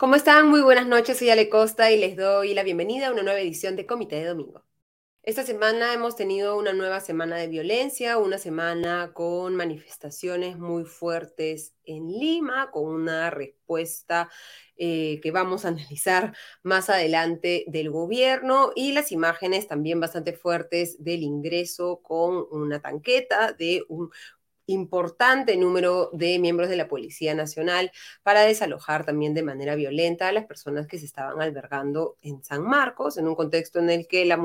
¿Cómo están? Muy buenas noches, soy Ale Costa y les doy la bienvenida a una nueva edición de Comité de Domingo. Esta semana hemos tenido una nueva semana de violencia, una semana con manifestaciones muy fuertes en Lima, con una respuesta eh, que vamos a analizar más adelante del gobierno y las imágenes también bastante fuertes del ingreso con una tanqueta de un importante número de miembros de la Policía Nacional para desalojar también de manera violenta a las personas que se estaban albergando en San Marcos, en un contexto en el que la,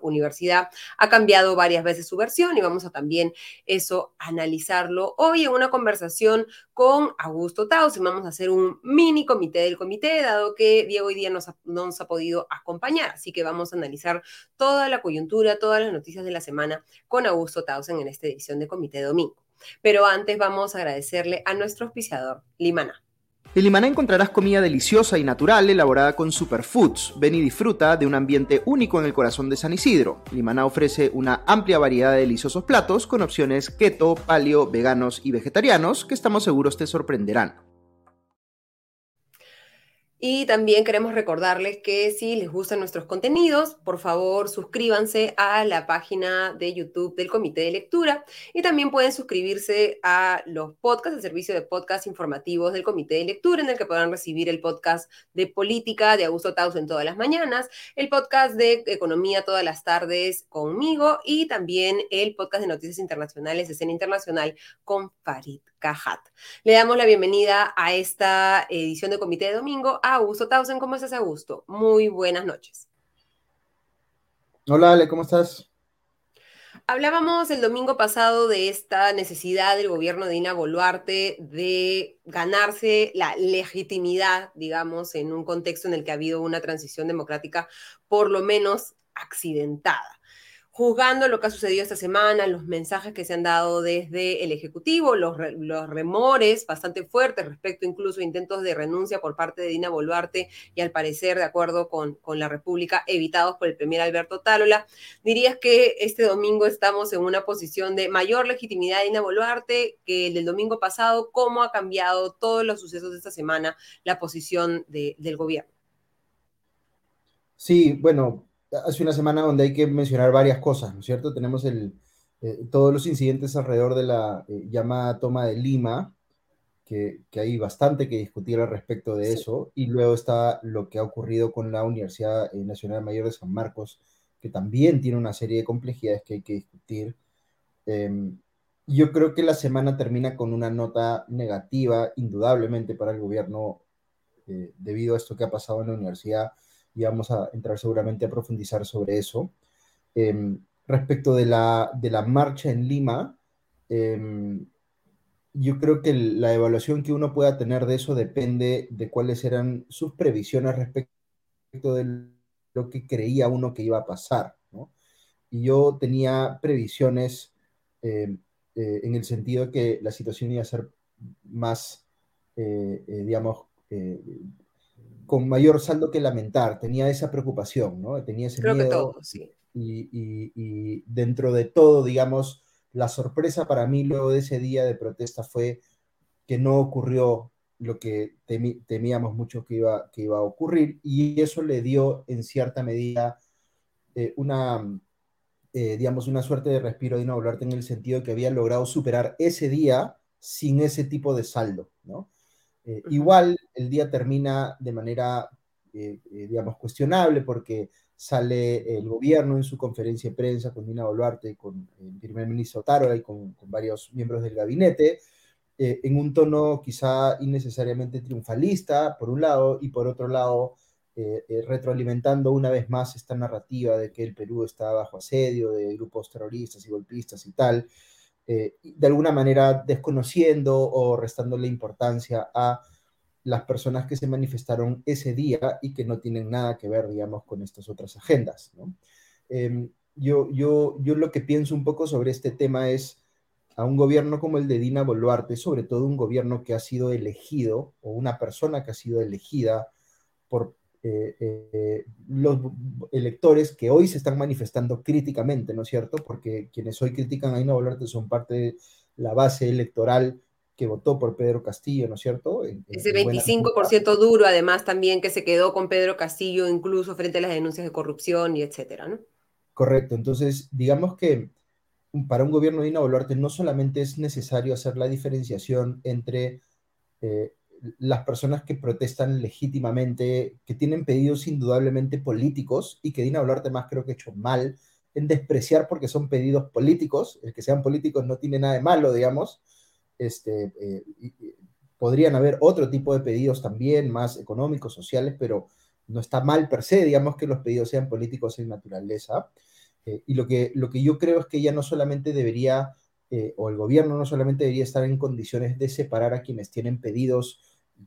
universidad ha cambiado varias veces su versión y vamos a también eso analizarlo hoy en una conversación con Augusto Taus vamos a hacer un mini comité del comité, dado que Diego hoy día nos no nos ha podido acompañar, así que vamos a analizar toda la coyuntura, todas las noticias de la semana con Augusto Tausen en esta edición de Comité Domingo. Pero antes vamos a agradecerle a nuestro auspiciador, Limana. En Limaná encontrarás comida deliciosa y natural elaborada con superfoods. Ven y disfruta de un ambiente único en el corazón de San Isidro. Limaná ofrece una amplia variedad de deliciosos platos con opciones keto, paleo, veganos y vegetarianos que estamos seguros te sorprenderán. Y también queremos recordarles que si les gustan nuestros contenidos, por favor suscríbanse a la página de YouTube del Comité de Lectura y también pueden suscribirse a los podcasts, el servicio de podcast informativos del Comité de Lectura, en el que podrán recibir el podcast de política de Augusto Taus en todas las mañanas, el podcast de economía todas las tardes conmigo y también el podcast de noticias internacionales, escena internacional con Farid Cajat. Le damos la bienvenida a esta edición de Comité de Domingo a Augusto Tausen. ¿Cómo estás, Augusto? Muy buenas noches. Hola, Ale, ¿cómo estás? Hablábamos el domingo pasado de esta necesidad del gobierno de Dina Boluarte de ganarse la legitimidad, digamos, en un contexto en el que ha habido una transición democrática por lo menos accidentada juzgando lo que ha sucedido esta semana, los mensajes que se han dado desde el Ejecutivo, los, remores bastante fuertes respecto incluso a intentos de renuncia por parte de Dina Boluarte y al parecer, de acuerdo con, con la República, evitados por el primer Alberto Tálola, dirías que este domingo estamos en una posición de mayor legitimidad de Dina Boluarte que el del domingo pasado, ¿cómo ha cambiado todos los sucesos de esta semana la posición de, del gobierno? Sí, bueno, hace una semana donde hay que mencionar varias cosas, ¿no es cierto? Tenemos el, eh, todos los incidentes alrededor de la eh, llamada toma de Lima, que, que, hay bastante que discutir al respecto de eso, y luego está lo que ha ocurrido con la Universidad eh, Nacional Mayor de San Marcos, que también tiene una serie de complejidades que hay que discutir. Em, yo creo que la semana termina con una nota negativa, indudablemente, para el gobierno, debido a esto que ha pasado en la universidad y vamos a entrar seguramente a profundizar sobre eso. Em, respecto de la, de la marcha en Lima, em, yo creo que la evaluación que uno pueda tener de eso depende de cuáles eran sus previsiones respecto de lo que creía uno que iba a pasar. ¿no? Y yo tenía previsiones em, eh, en el sentido que la situación iba a ser más, eh, eh, digamos, con mayor saldo que lamentar, tenía esa preocupación, ¿no? Tenía ese Creo miedo. Que todo, sí. y, dentro de todo, digamos, la sorpresa para mí luego de ese día de protesta fue que no ocurrió lo que temíamos mucho que iba, que iba a ocurrir y eso le dio en cierta medida eh, una, eh, digamos, una suerte de respiro de no en el sentido que había logrado superar ese día sin ese tipo de saldo, ¿no? Eh, igual el día termina de manera, eh, eh, digamos, cuestionable porque sale el gobierno en su conferencia de prensa con Dina Boluarte, con el primer ministro Taro y con, varios miembros del gabinete, en un tono quizá innecesariamente triunfalista, por un lado, y por otro lado, retroalimentando una vez más esta narrativa de que el Perú está bajo asedio de grupos terroristas y golpistas y tal. Eh, de alguna manera desconociendo o restándole importancia a las personas que se manifestaron ese día y que no tienen nada que ver, digamos, con estas otras agendas. Em, yo, yo, yo lo que pienso un poco sobre este tema es, a un gobierno como el de Dina Boluarte, sobre todo un gobierno que ha sido elegido o una persona que ha sido elegida por eh, eh, los electores que hoy se están manifestando críticamente, ¿no es cierto? Porque quienes hoy critican a Dina Boluarte son parte de la base electoral que votó por Pedro Castillo, ¿no es cierto? Ese 25% duro, además, también que se quedó con Pedro Castillo, incluso frente a las denuncias de corrupción y etcétera, ¿no? Correcto. Entonces, digamos que para un gobierno de Dina Boluarte no solamente es necesario hacer la diferenciación entre eh, las personas que protestan legítimamente, que tienen pedidos indudablemente políticos y que Dina Boluarte más creo que ha hecho mal en despreciar porque son pedidos políticos, el que sean políticos no tiene nada de malo, digamos, este, eh, podrían haber otro tipo de pedidos también, más económicos, sociales, pero no está mal per se, digamos que los pedidos sean políticos en naturaleza. Eh, y lo que, lo que yo creo es que ella no solamente debería, eh, o el gobierno no solamente debería estar en condiciones de separar a quienes tienen pedidos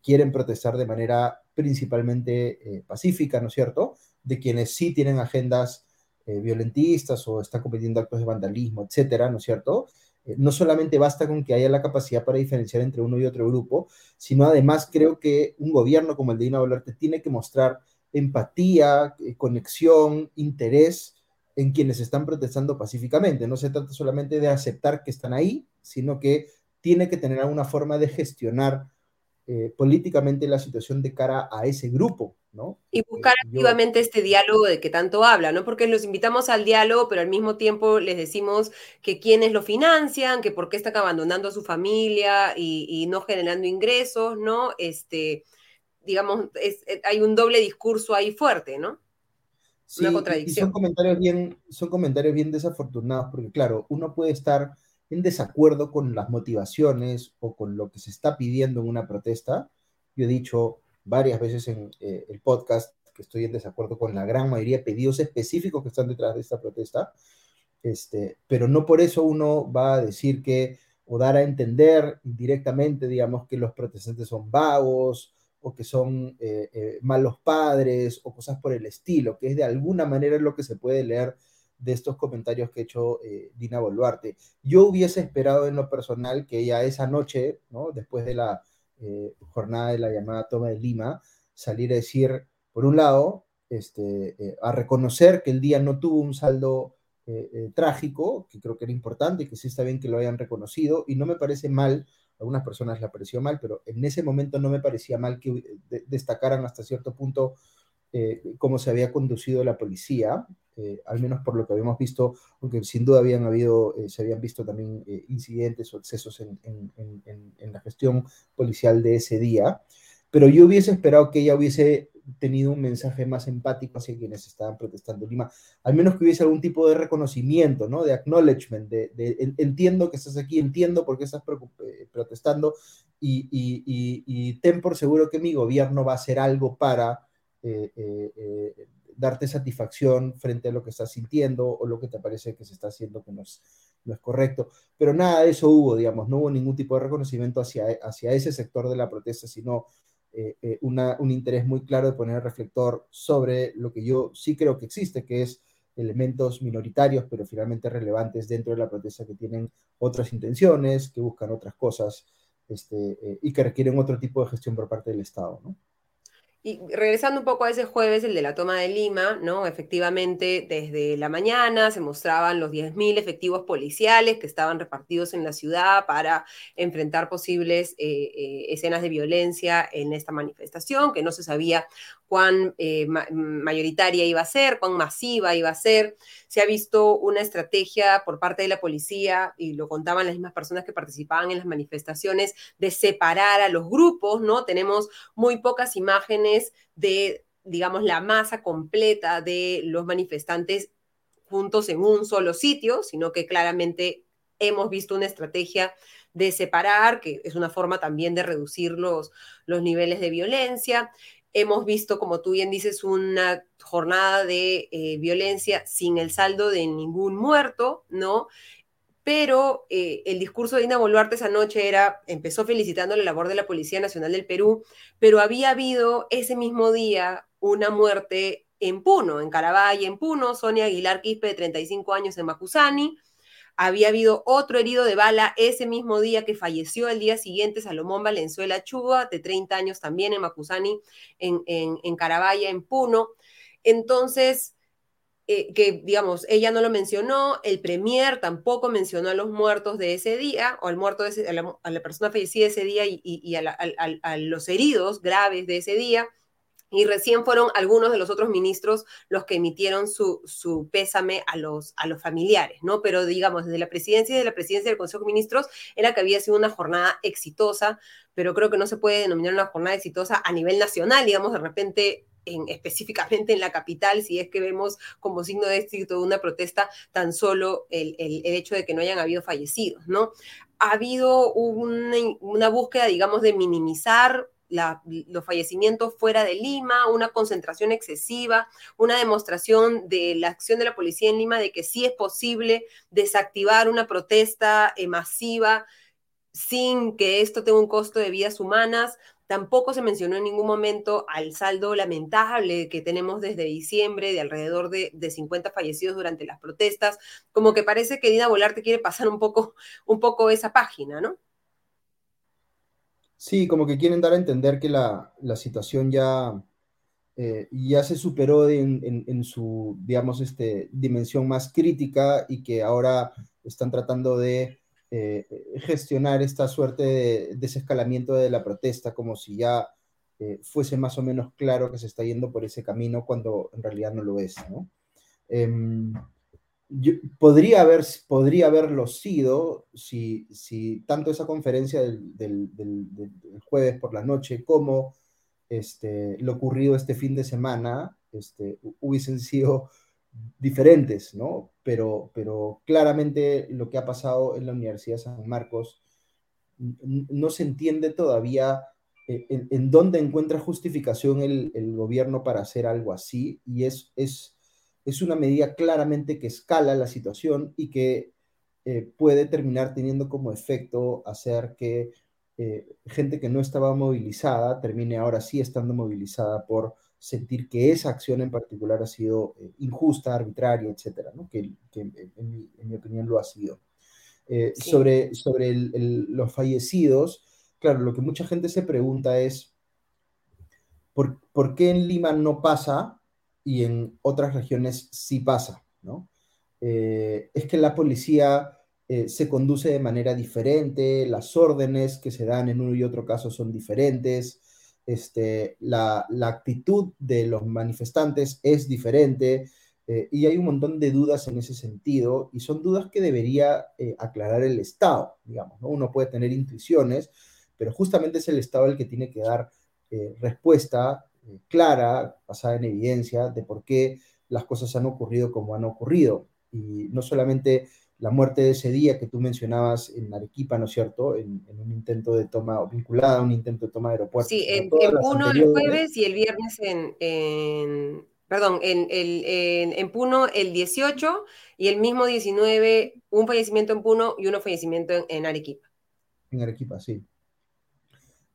quieren protestar de manera principalmente pacífica, ¿no es cierto? De quienes sí tienen agendas violentistas o están cometiendo actos de vandalismo, etcétera, ¿no es cierto? Eh, no solamente basta con que haya la capacidad para diferenciar entre uno y otro grupo, sino además creo que un gobierno como el de Dina Boluarte tiene que mostrar empatía, eh, conexión, interés en quienes están protestando pacíficamente. No se trata solamente de aceptar que están ahí, sino que tiene que tener alguna forma de gestionar eh, políticamente la situación de cara a ese grupo, ¿no? Y buscar activamente este diálogo de que tanto habla, ¿no? Porque los invitamos al diálogo, pero al mismo tiempo les decimos que quiénes lo financian, que por qué están abandonando a su familia y, no generando ingresos, ¿no? Este, digamos, eh, hay un doble discurso ahí fuerte, ¿no? Sí, Una contradicción. son comentarios bien, son comentarios bien desafortunados, porque claro, uno puede estar en desacuerdo con las motivaciones o con lo que se está pidiendo en una protesta. Yo he dicho varias veces en eh, el podcast que estoy en desacuerdo con la gran mayoría de pedidos específicos que están detrás de esta protesta, este, pero no por eso uno va a decir que o dar a entender indirectamente, digamos, que los protestantes son vagos o que son eh, eh, malos padres o cosas por el estilo, que es de alguna manera lo que se puede leer de estos comentarios que ha hecho eh, Dina Boluarte. Yo hubiese esperado en lo personal que ella esa noche, ¿no? después de la eh, jornada de la llamada toma de Lima, saliera a decir, por un lado, este, eh, a reconocer que el día no tuvo un saldo trágico, que creo que era importante que sí está bien que lo hayan reconocido, y no me parece mal, algunas personas le pareció mal, pero en ese momento no me parecía mal que destacaran hasta cierto punto cómo se había conducido la policía, eh, al menos por lo que habíamos visto, aunque sin duda habían habido, eh, se habían visto también eh, incidentes o excesos en, la gestión policial de ese día, pero yo hubiese esperado que ella hubiese tenido un mensaje más empático hacia quienes estaban protestando en Lima, al menos que hubiese algún tipo de reconocimiento, ¿no? De acknowledgement, de, entiendo que estás aquí, entiendo por qué estás protestando y, ten por seguro que mi gobierno va a hacer algo para darte satisfacción frente a lo que estás sintiendo o lo que te parece que se está haciendo que no es, no es correcto. Pero nada de eso hubo, digamos, no hubo ningún tipo de reconocimiento hacia, hacia ese sector de la protesta, sino eh, eh, un interés muy claro de poner el reflector sobre lo que yo sí creo que existe, que es elementos minoritarios, pero finalmente relevantes dentro de la protesta que tienen otras intenciones, que buscan otras cosas este, eh, y que requieren otro tipo de gestión por parte del Estado, ¿no? Y regresando un poco a ese jueves, el de la toma de Lima, ¿no? Efectivamente, desde la mañana se mostraban los 10.000 efectivos policiales que estaban repartidos en la ciudad para enfrentar posibles eh, eh, escenas de violencia en esta manifestación, que no se sabía cuán eh, mayoritaria iba a ser, cuán masiva iba a ser. Se ha visto una estrategia por parte de la policía, y lo contaban las mismas personas que participaban en las manifestaciones, de separar a los grupos, ¿no? Tenemos muy pocas imágenes de, digamos, la masa completa de los manifestantes juntos en un solo sitio, sino que claramente hemos visto una estrategia de separar, que es una forma también de reducir los, los niveles de violencia. Hemos visto, como tú bien dices, una jornada de eh, violencia sin el saldo de ningún muerto, ¿no? Pero eh, el discurso de Dina Boluarte esa noche era, empezó felicitando la labor de la Policía Nacional del Perú, pero había habido ese mismo día una muerte en Puno, en Carabay, en Puno, Sonia Aguilar Quispe, de 35 años, en Macusani, Había habido otro herido de bala ese mismo día que falleció el día siguiente, Salomón Valenzuela Chuba, de 30 años también en Macusani, en, en, en Carabaya, en Puno. Entonces, eh, que digamos, ella no lo mencionó, el premier tampoco mencionó a los muertos de ese día, o al muerto de a, la, persona fallecida ese día y, a, los heridos graves de ese día. Y recién fueron algunos de los otros ministros los que emitieron su, su pésame a los, a los familiares, ¿no? Pero digamos, desde la presidencia y de la presidencia del Consejo de Ministros era que había sido una jornada exitosa, pero creo que no se puede denominar una jornada exitosa a nivel nacional, digamos, de repente en, específicamente en la capital, si es que vemos como signo de éxito de una protesta tan solo el, el, hecho de que no hayan habido fallecidos, ¿no? Ha habido una búsqueda, digamos, de minimizar los fallecimientos fuera de Lima, una concentración excesiva, una demostración de la acción de la policía en Lima de que sí es posible desactivar una protesta eh, masiva sin que esto tenga un costo de vidas humanas. Tampoco se mencionó en ningún momento al saldo lamentable que tenemos desde diciembre de alrededor de, de 50 fallecidos durante las protestas. Como que parece que Dina Volarte quiere pasar un poco, un poco esa página, ¿no? Sí, como que quieren dar a entender que la, la situación ya, eh, ya se superó en, en, su, digamos, este, dimensión más crítica y que ahora están tratando de eh, gestionar esta suerte de desescalamiento de la protesta como si ya eh, fuese más o menos claro que se está yendo por ese camino cuando en realidad no lo es, ¿no? Yo, podría, haber, podría haberlo sido si, si tanto esa conferencia del, del, del, del, jueves por la noche como este, lo ocurrido este fin de semana este, hubiesen sido diferentes, ¿no? Pero, pero claramente lo que ha pasado en la Universidad de San Marcos no se entiende todavía eh, en, en dónde encuentra justificación el, el, gobierno para hacer algo así y es, es, es una medida claramente que escala la situación y que eh, puede terminar teniendo como efecto hacer que eh, gente que no estaba movilizada termine ahora sí estando movilizada por sentir que esa acción en particular ha sido eh, injusta, arbitraria, etcétera, ¿no? que, que en, mi, en, mi, opinión lo ha sido. Sí. Sobre, sobre el, el, los fallecidos, claro, lo que mucha gente se pregunta es, ¿por, ¿por, qué en Lima no pasa y en otras regiones sí pasa? ¿no? Eh, es que la policía eh, se conduce de manera diferente, las órdenes que se dan en uno y otro caso son diferentes, este, la, la, actitud de los manifestantes es diferente eh, y hay un montón de dudas en ese sentido y son dudas que debería aclarar el Estado, digamos, ¿no? Uno puede tener intuiciones, pero justamente es el Estado el que tiene que dar respuesta clara, basada en evidencia, de por qué las cosas han ocurrido como han ocurrido. Y no solamente la muerte de ese día que tú mencionabas en Arequipa, ¿no es cierto? En, en un intento de toma, vinculada a un intento de toma de aeropuerto. Sí, en, en Puno el jueves y el viernes en, en perdón, en, el, en, en, Puno el 18 y el mismo 19 un fallecimiento en Puno y uno fallecimiento en, en Arequipa. En Arequipa, sí.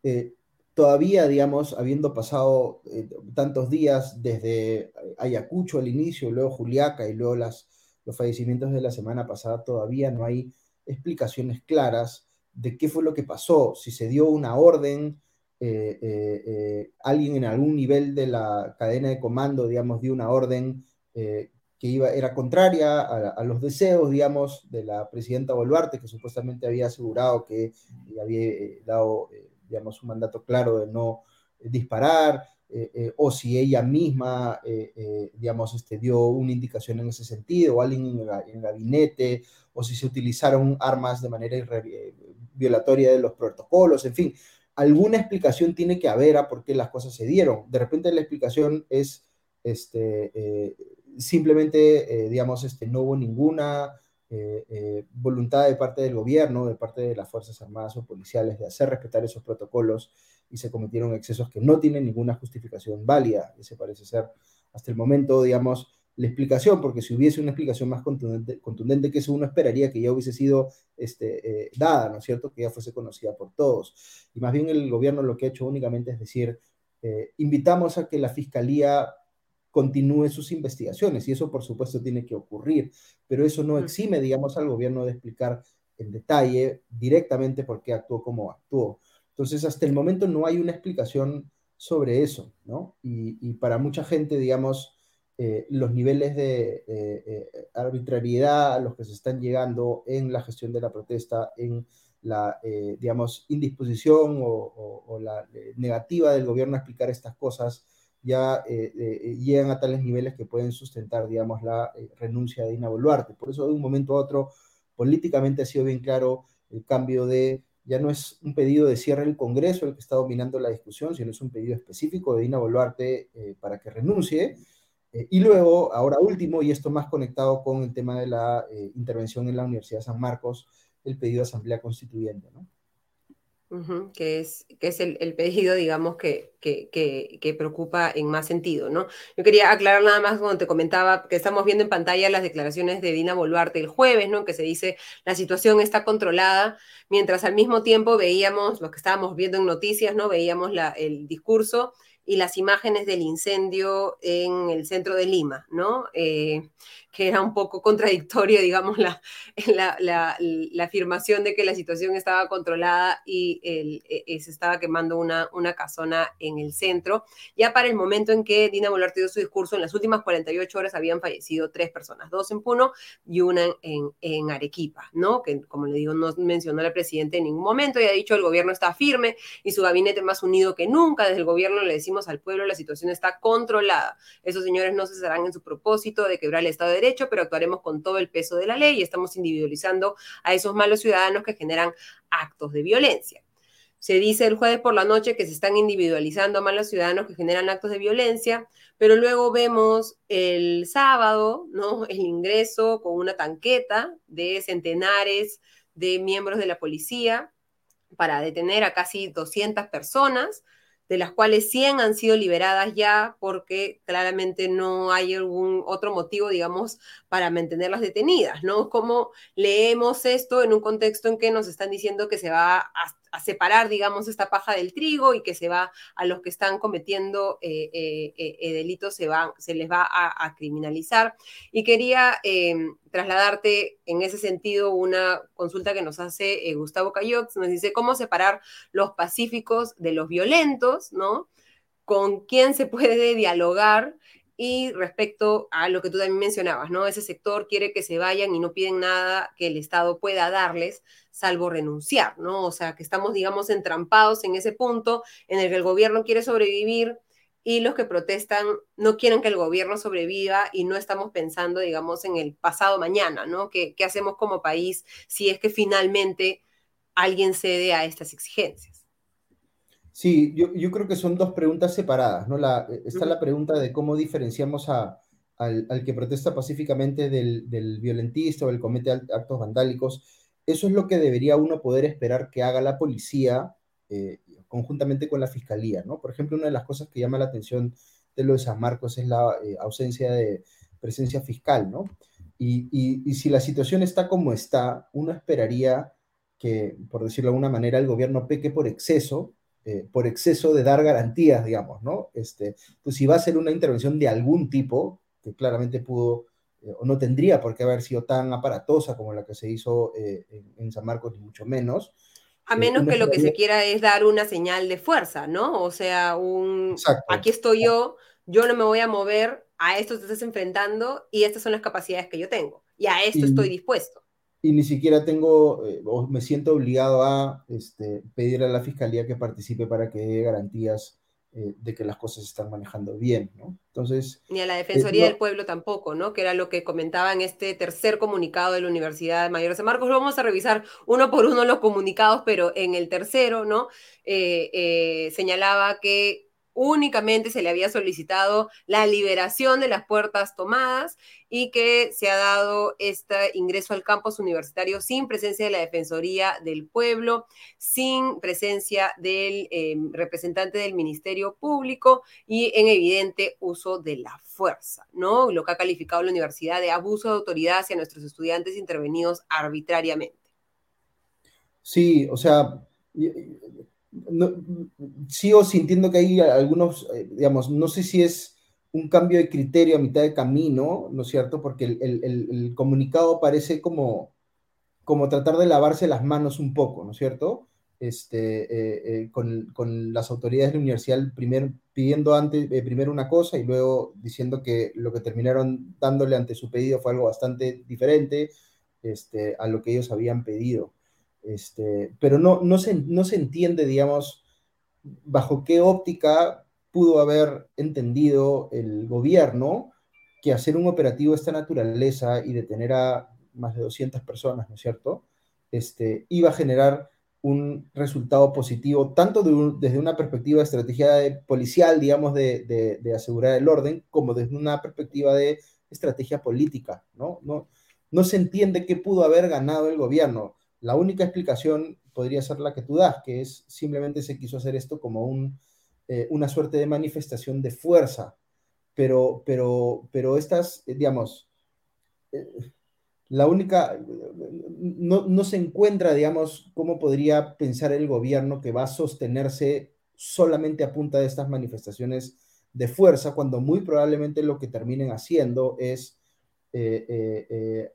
Eh, todavía, digamos, habiendo pasado eh, tantos días desde Ayacucho al inicio, luego Juliaca y luego los fallecimientos de la semana pasada, todavía no hay explicaciones claras de qué fue lo que pasó, si se dio una orden, eh, eh, eh, alguien en algún nivel de la cadena de comando, digamos, dio una orden eh, que iba, era contraria a, a, los deseos, digamos, de la presidenta Boluarte, que supuestamente había asegurado que había eh, dado, eh, digamos, un mandato claro de no disparar, eh, eh, o si ella misma, eh, eh, digamos, este, dio una indicación en ese sentido, o alguien en el, gabinete, o si se utilizaron armas de manera eh, violatoria de los protocolos, en fin, alguna explicación tiene que haber a por qué las cosas se dieron. De repente la explicación es este, eh, simplemente, digamos, este, no hubo ninguna voluntad de parte del gobierno, de parte de las Fuerzas Armadas o policiales de hacer respetar esos protocolos y se cometieron excesos que no tienen ninguna justificación válida. Ese parece ser hasta el momento, digamos, la explicación, porque si hubiese una explicación más contundente, contundente que eso uno esperaría que ya hubiese sido este, eh, dada, ¿no es cierto? Que ya fuese conocida por todos. Y más bien el gobierno lo que ha hecho únicamente es decir, eh, invitamos a que la fiscalía continúe sus investigaciones y eso por supuesto tiene que ocurrir, pero eso no exime, digamos, al gobierno de explicar en detalle directamente por qué actuó como actuó. Entonces, hasta el momento no hay una explicación sobre eso, ¿no? Y, para mucha gente, digamos, eh, los niveles de eh, eh, arbitrariedad a los que se están llegando en la gestión de la protesta, en la, digamos, indisposición o, la negativa del gobierno a explicar estas cosas, ya llegan a tales niveles que pueden sustentar, digamos, la renuncia de Dina Boluarte. Por eso, de un momento a otro, políticamente ha sido bien claro el cambio de ya no es un pedido de cierre del Congreso el que está dominando la discusión, sino es un pedido específico de Dina Boluarte eh, para que renuncie. Eh, y luego, ahora último, y esto más conectado con el tema de la eh, intervención en la Universidad de San Marcos, el pedido de Asamblea Constituyente. ¿no? Que es, que es el, pedido, digamos, que, que, preocupa en más sentido, ¿no? Yo quería aclarar nada más, cuando te comentaba, que estamos viendo en pantalla las declaraciones de Dina Boluarte el jueves, ¿no? Que se dice, la situación está controlada, mientras al mismo tiempo veíamos, lo que estábamos viendo en noticias, ¿no? Veíamos la, el discurso y las imágenes del incendio en el centro de Lima, ¿no? Eh, que era un poco contradictorio, digamos, la, la, afirmación de que la situación estaba controlada y el, e, e, se estaba quemando una, una casona en el centro. Ya para el momento en que Dina Boluarte dio su discurso, en las últimas 48 horas habían fallecido tres personas, dos en Puno y una en, en Arequipa, ¿no? Que, como le digo, no mencionó la presidenta en ningún momento y ha dicho el gobierno está firme y su gabinete más unido que nunca. Desde el gobierno le decimos al pueblo la situación está controlada. Esos señores no cesarán en su propósito de quebrar el Estado de Derecho, pero actuaremos con todo el peso de la ley y estamos individualizando a esos malos ciudadanos que generan actos de violencia. Se dice el jueves por la noche que se están individualizando a malos ciudadanos que generan actos de violencia, pero luego vemos el sábado, ¿no? El ingreso con una tanqueta de centenares de miembros de la policía para detener a casi 200 personas, de las cuales 100 han sido liberadas ya porque claramente no hay algún otro motivo, digamos, para mantenerlas detenidas, ¿no? Como leemos esto en un contexto en que nos están diciendo que se va a a separar, digamos, esta paja del trigo y que se va a los que están cometiendo eh, eh, eh, delitos, se, van, se les va a, criminalizar. Y quería trasladarte en ese sentido una consulta que nos hace Gustavo Cayox, nos dice cómo separar los pacíficos de los violentos, ¿no? Con quién se puede dialogar y respecto a lo que tú también mencionabas, ¿no? Ese sector quiere que se vayan y no piden nada que el Estado pueda darles, salvo renunciar, ¿no? O sea, que estamos, digamos, entrampados en ese punto en el que el gobierno quiere sobrevivir y los que protestan no quieren que el gobierno sobreviva y no estamos pensando, digamos, en el pasado mañana, ¿no? ¿Qué, hacemos como país si es que finalmente alguien cede a estas exigencias? Sí, yo, yo, creo que son dos preguntas separadas, ¿no? La, eh, está la pregunta de cómo diferenciamos a, al, al, que protesta pacíficamente del, del violentista o el comete actos vandálicos. Eso es lo que debería uno poder esperar que haga la policía eh, conjuntamente con la fiscalía, ¿no? Por ejemplo, una de las cosas que llama la atención de lo de San Marcos es la eh, ausencia de presencia fiscal, ¿no? Y, y, y si la situación está como está, uno esperaría que, por decirlo de alguna manera, el gobierno peque por exceso eh, por exceso de dar garantías, digamos, ¿no? Este, pues si va a ser una intervención de algún tipo, que claramente pudo eh, o no tendría por qué haber sido tan aparatosa como la que se hizo eh, en, San Marcos, ni mucho menos. A menos que lo que se quiera es dar una señal de fuerza, ¿no? O sea, un aquí estoy yo, yo no me voy a mover, a esto te estás enfrentando y estas son las capacidades que yo tengo y a esto estoy dispuesto y ni siquiera tengo eh, o me siento obligado a este, pedir a la fiscalía que participe para que dé garantías eh, de que las cosas se están manejando bien, ¿no? Entonces... Ni a la Defensoría del Pueblo tampoco, ¿no? Que era lo que comentaba en este tercer comunicado de la Universidad Mayor de San Marcos. Vamos a revisar uno por uno los comunicados, pero en el tercero, ¿no? Eh, señalaba que únicamente se le había solicitado la liberación de las puertas tomadas y que se ha dado este ingreso al campus universitario sin presencia de la Defensoría del Pueblo, sin presencia del em, representante del Ministerio Público y en evidente uso de la fuerza, ¿no? Lo que ha calificado la universidad de abuso de autoridad hacia nuestros estudiantes intervenidos arbitrariamente. Sí, o sea, sigo sintiendo que hay algunos, eh, digamos, no sé si es un cambio de criterio a mitad de camino, ¿no es cierto? Porque el, comunicado parece como, como tratar de lavarse las manos un poco, ¿no es cierto? Este, eh, eh, con, las autoridades de la universidad pidiendo antes, primero una cosa y luego diciendo que lo que terminaron dándole ante su pedido fue algo bastante diferente este, a lo que ellos habían pedido. Este, pero no, no, se, no se entiende, digamos, bajo qué óptica pudo haber entendido el gobierno que hacer un operativo de esta naturaleza y detener a más de 200 personas, ¿no es cierto? Este, iba a generar un resultado positivo, tanto desde una perspectiva de estrategia policial, digamos, de, asegurar el orden, como desde una perspectiva de estrategia política, ¿no? No, no se entiende qué pudo haber ganado el gobierno. La única explicación podría ser la que tú das, que es simplemente se quiso hacer esto como eh, una suerte de manifestación de fuerza, pero, pero, pero estas, eh, digamos, eh, la única, no, no, se encuentra, digamos, cómo podría pensar el gobierno que va a sostenerse solamente a punta de estas manifestaciones de fuerza, cuando muy probablemente lo que terminen haciendo es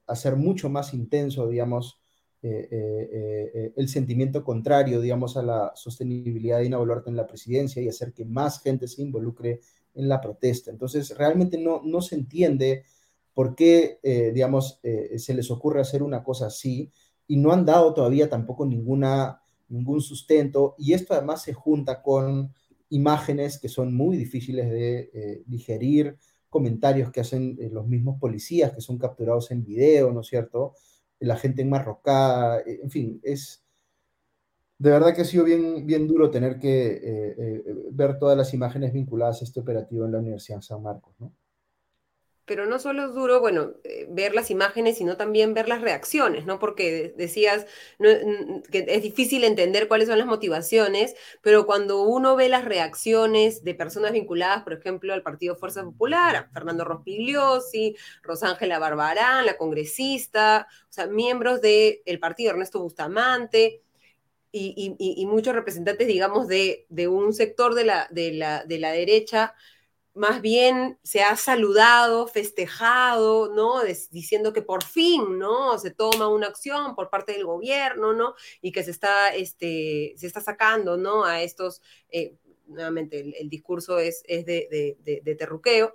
hacer mucho más intenso, digamos, eh, eh, eh, el sentimiento contrario, digamos, a la sostenibilidad de Dina Boluarte en la presidencia y hacer que más gente se involucre en la protesta. Entonces, realmente no, no se entiende por qué, digamos, se les ocurre hacer una cosa así y no han dado todavía tampoco ninguna, ningún sustento y esto además se junta con imágenes que son muy difíciles de digerir, comentarios que hacen los mismos policías que son capturados en video, ¿no es cierto? La gente enmarrocada, eh, en fin, es de verdad que ha sido bien, bien duro tener que eh, eh, ver todas las imágenes vinculadas a este operativo en la Universidad de San Marcos, ¿no? Pero no solo es duro, bueno, eh, ver las imágenes, sino también ver las reacciones, ¿no? Porque decías que es difícil entender cuáles son las motivaciones, pero cuando uno ve las reacciones de personas vinculadas, por ejemplo, al Partido Fuerza Popular, a Fernando Rospigliosi, Rosángela Barbarán, la congresista, o sea, miembros del partido Ernesto Bustamante, y, muchos representantes, digamos, de, un sector de la, de la, de la derecha, más bien se ha saludado, festejado, ¿no? diciendo que por fin, ¿no? Se toma una acción por parte del gobierno, ¿no? Y que se está, este, se está sacando, ¿no? A estos, eh, nuevamente, el, discurso es, es de, de, terruqueo.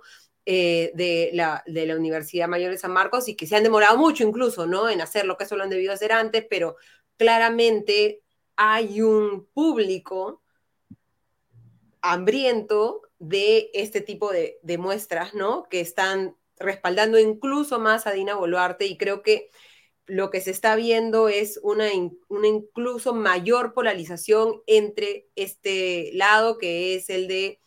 Eh, de, la, de la Universidad Mayor de San Marcos y que se han demorado mucho incluso, ¿no? En hacer lo que eso lo han debido hacer antes, pero claramente hay un público hambriento de este tipo de, muestras, ¿no? Que están respaldando incluso más a Dina Boluarte y creo que lo que se está viendo es una, una, incluso mayor polarización entre este lado que es el de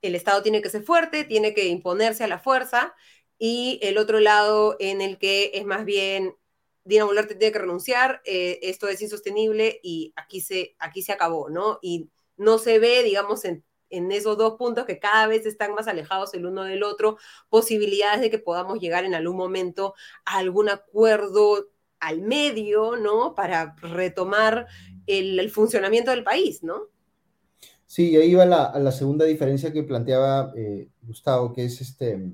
el Estado tiene que ser fuerte, tiene que imponerse a la fuerza, y el otro lado en el que es más bien Dina Boluarte tiene que renunciar, eh, esto es insostenible y aquí se, aquí se acabó, ¿no? Y no se ve, digamos, en, en esos dos puntos que cada vez están más alejados el uno del otro, posibilidades de que podamos llegar en algún momento a algún acuerdo al medio, ¿no? Para retomar el, funcionamiento del país, ¿no? Sí, ahí va la, la segunda diferencia que planteaba eh, Gustavo, que es este,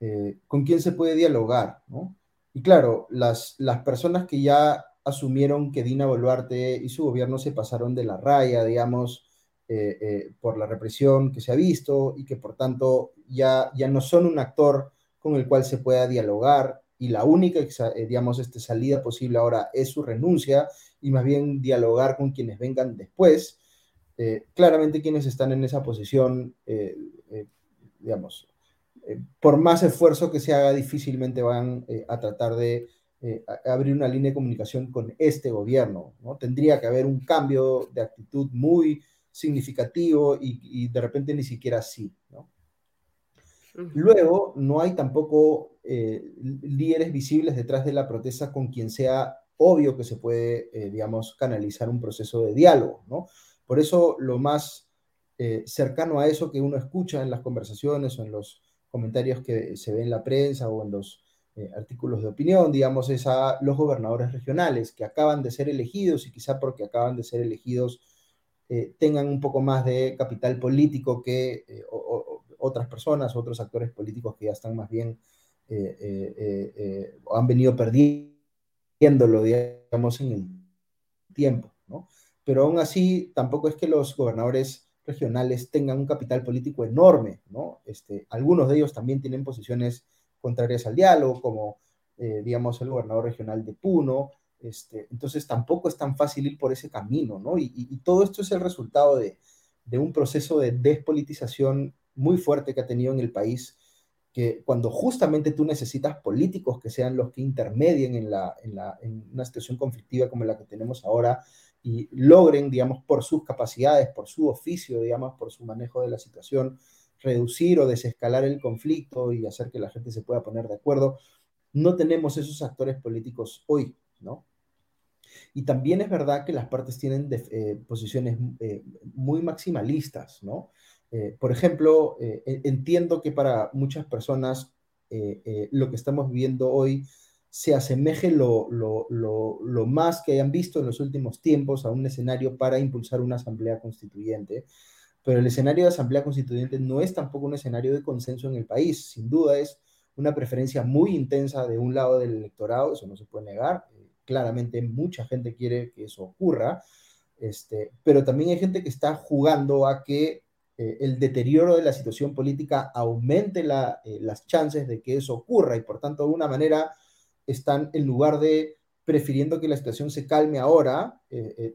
eh, con quién se puede dialogar, ¿no? Y claro, las, las personas que ya asumieron que Dina Boluarte y su gobierno se pasaron de la raya, digamos, eh, eh, por la represión que se ha visto y que por tanto ya, ya no son un actor con el cual se pueda dialogar y la única, eh, digamos, este, salida posible ahora es su renuncia y más bien dialogar con quienes vengan después. claramente quienes están en esa posición, digamos, por más esfuerzo que se haga, difícilmente van a tratar de abrir una línea de comunicación con este gobierno. ¿no? Tendría que haber un cambio de actitud muy significativo y, de repente ni siquiera sí, ¿no? Luego, no hay tampoco eh, líderes visibles detrás de la protesta con quien sea obvio que se puede, eh, digamos, canalizar un proceso de diálogo, ¿no? Por eso lo más eh, cercano a eso que uno escucha en las conversaciones o en los comentarios que se ven en la prensa o en los artículos de opinión, digamos, es a los gobernadores regionales que acaban de ser elegidos y quizá porque acaban de ser elegidos eh, tengan un poco más de capital político que, eh, otras personas, otros actores políticos que ya están más bien, han venido perdiéndolo, digamos, en el tiempo, ¿no? Pero aún así, tampoco es que los gobernadores regionales tengan un capital político enorme, ¿no? Este, algunos de ellos también tienen posiciones contrarias al diálogo, como, eh, digamos, el gobernador regional de Puno. Este, entonces, tampoco es tan fácil ir por ese camino, ¿no? Y, todo esto es el resultado de, un proceso de despolitización muy fuerte que ha tenido en el país, que cuando justamente tú necesitas políticos que sean los que intermedien en, la, en, la, en una situación conflictiva como la que tenemos ahora, y logren, digamos, por sus capacidades, por su oficio, digamos, por su manejo de la situación, reducir o desescalar el conflicto y hacer que la gente se pueda poner de acuerdo. No tenemos esos actores políticos hoy, ¿no? Y también es verdad que las partes tienen eh, posiciones eh, muy maximalistas, ¿no? Eh, por ejemplo, entiendo que para muchas personas lo que estamos viviendo hoy se asemeje lo, más que hayan visto en los últimos tiempos a un escenario para impulsar una asamblea constituyente. Pero el escenario de asamblea constituyente no es tampoco un escenario de consenso en el país. Sin duda es una preferencia muy intensa de un lado del electorado, eso no se puede negar. Claramente mucha gente quiere que eso ocurra, este, pero también hay gente que está jugando a que eh, el deterioro de la situación política aumente eh, las chances de que eso ocurra y por tanto de una manera están, en lugar de prefiriendo que la situación se calme ahora, eh,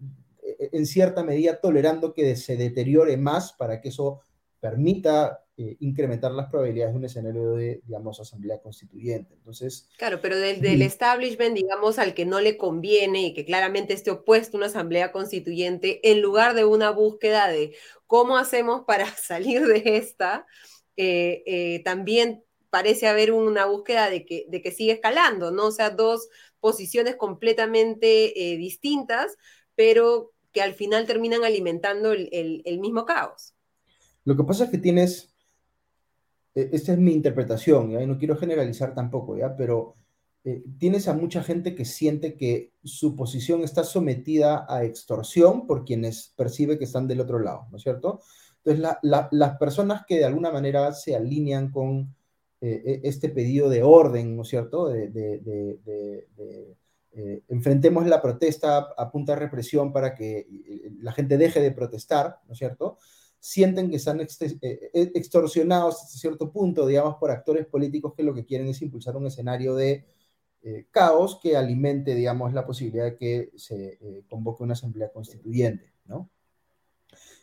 en cierta medida tolerando que se deteriore más para que eso permita incrementar las probabilidades de un escenario de, digamos, asamblea constituyente. Entonces... Claro, pero desde el establishment, digamos, al que no le conviene y que claramente esté opuesto a una asamblea constituyente, en lugar de una búsqueda de cómo hacemos para salir de esta, también parece haber una búsqueda de que, de que sigue escalando, ¿no? O sea, dos posiciones completamente eh, distintas, pero que al final terminan alimentando el, mismo caos. Lo que pasa es que tienes, e, esta es mi interpretación, y no quiero generalizar tampoco, ¿ya? Pero eh, tienes a mucha gente que siente que su posición está sometida a extorsión por quienes percibe que están del otro lado, ¿no es cierto? Entonces, las personas que de alguna manera se alinean con eh, e, este pedido de orden, ¿no es cierto? De, eh, enfrentemos la protesta a punta de represión para que eh, la gente deje de protestar, ¿no es cierto? Sienten que están extorsionados hasta cierto punto, digamos, por actores políticos que lo que quieren es impulsar un escenario de caos que alimente, digamos, la posibilidad de que se convoque una asamblea constituyente, ¿no?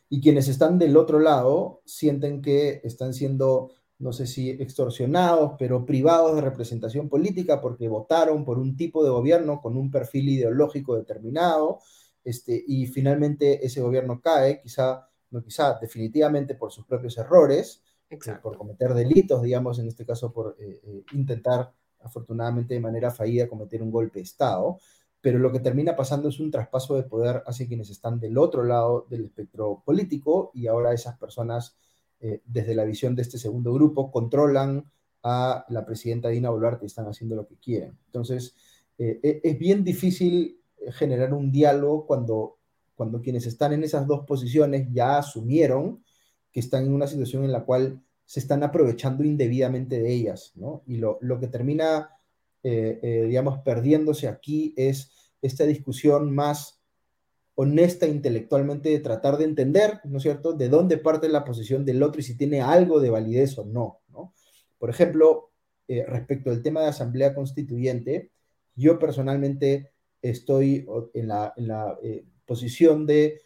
Y quienes están del otro lado sienten que están siendo no sé si extorsionados, pero privados de representación política porque votaron por un tipo de gobierno con un perfil ideológico determinado, este, y finalmente ese gobierno cae, quizá, no quizá, definitivamente por sus propios errores, eh, por cometer delitos, digamos, en este caso por eh, eh, intentar, afortunadamente de manera fallida, cometer un golpe de Estado, pero lo que termina pasando es un traspaso de poder hacia quienes están del otro lado del espectro político y ahora esas personas eh, desde la visión de este segundo grupo, controlan a la presidenta Dina Boluarte y están haciendo lo que quieren. Entonces, e, es bien difícil generar un diálogo cuando, cuando quienes están en esas dos posiciones ya asumieron que están en una situación en la cual se están aprovechando indebidamente de ellas, ¿no? Y lo, lo que termina, digamos, perdiéndose aquí es esta discusión más honesta intelectualmente de tratar de entender, ¿no es cierto?, de dónde parte la posición del otro y si tiene algo de validez o no, ¿no? Por ejemplo, eh, respecto al tema de asamblea constituyente, yo personalmente estoy en la, eh, posición de,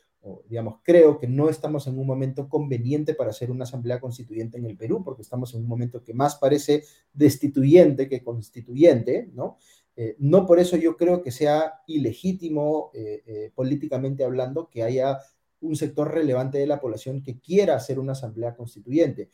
digamos, creo que no estamos en un momento conveniente para hacer una asamblea constituyente en el Perú, porque estamos en un momento que más parece destituyente que constituyente, ¿no? Eh, no por eso yo creo que sea ilegítimo eh, eh, políticamente hablando que haya un sector relevante de la población que quiera hacer una asamblea constituyente.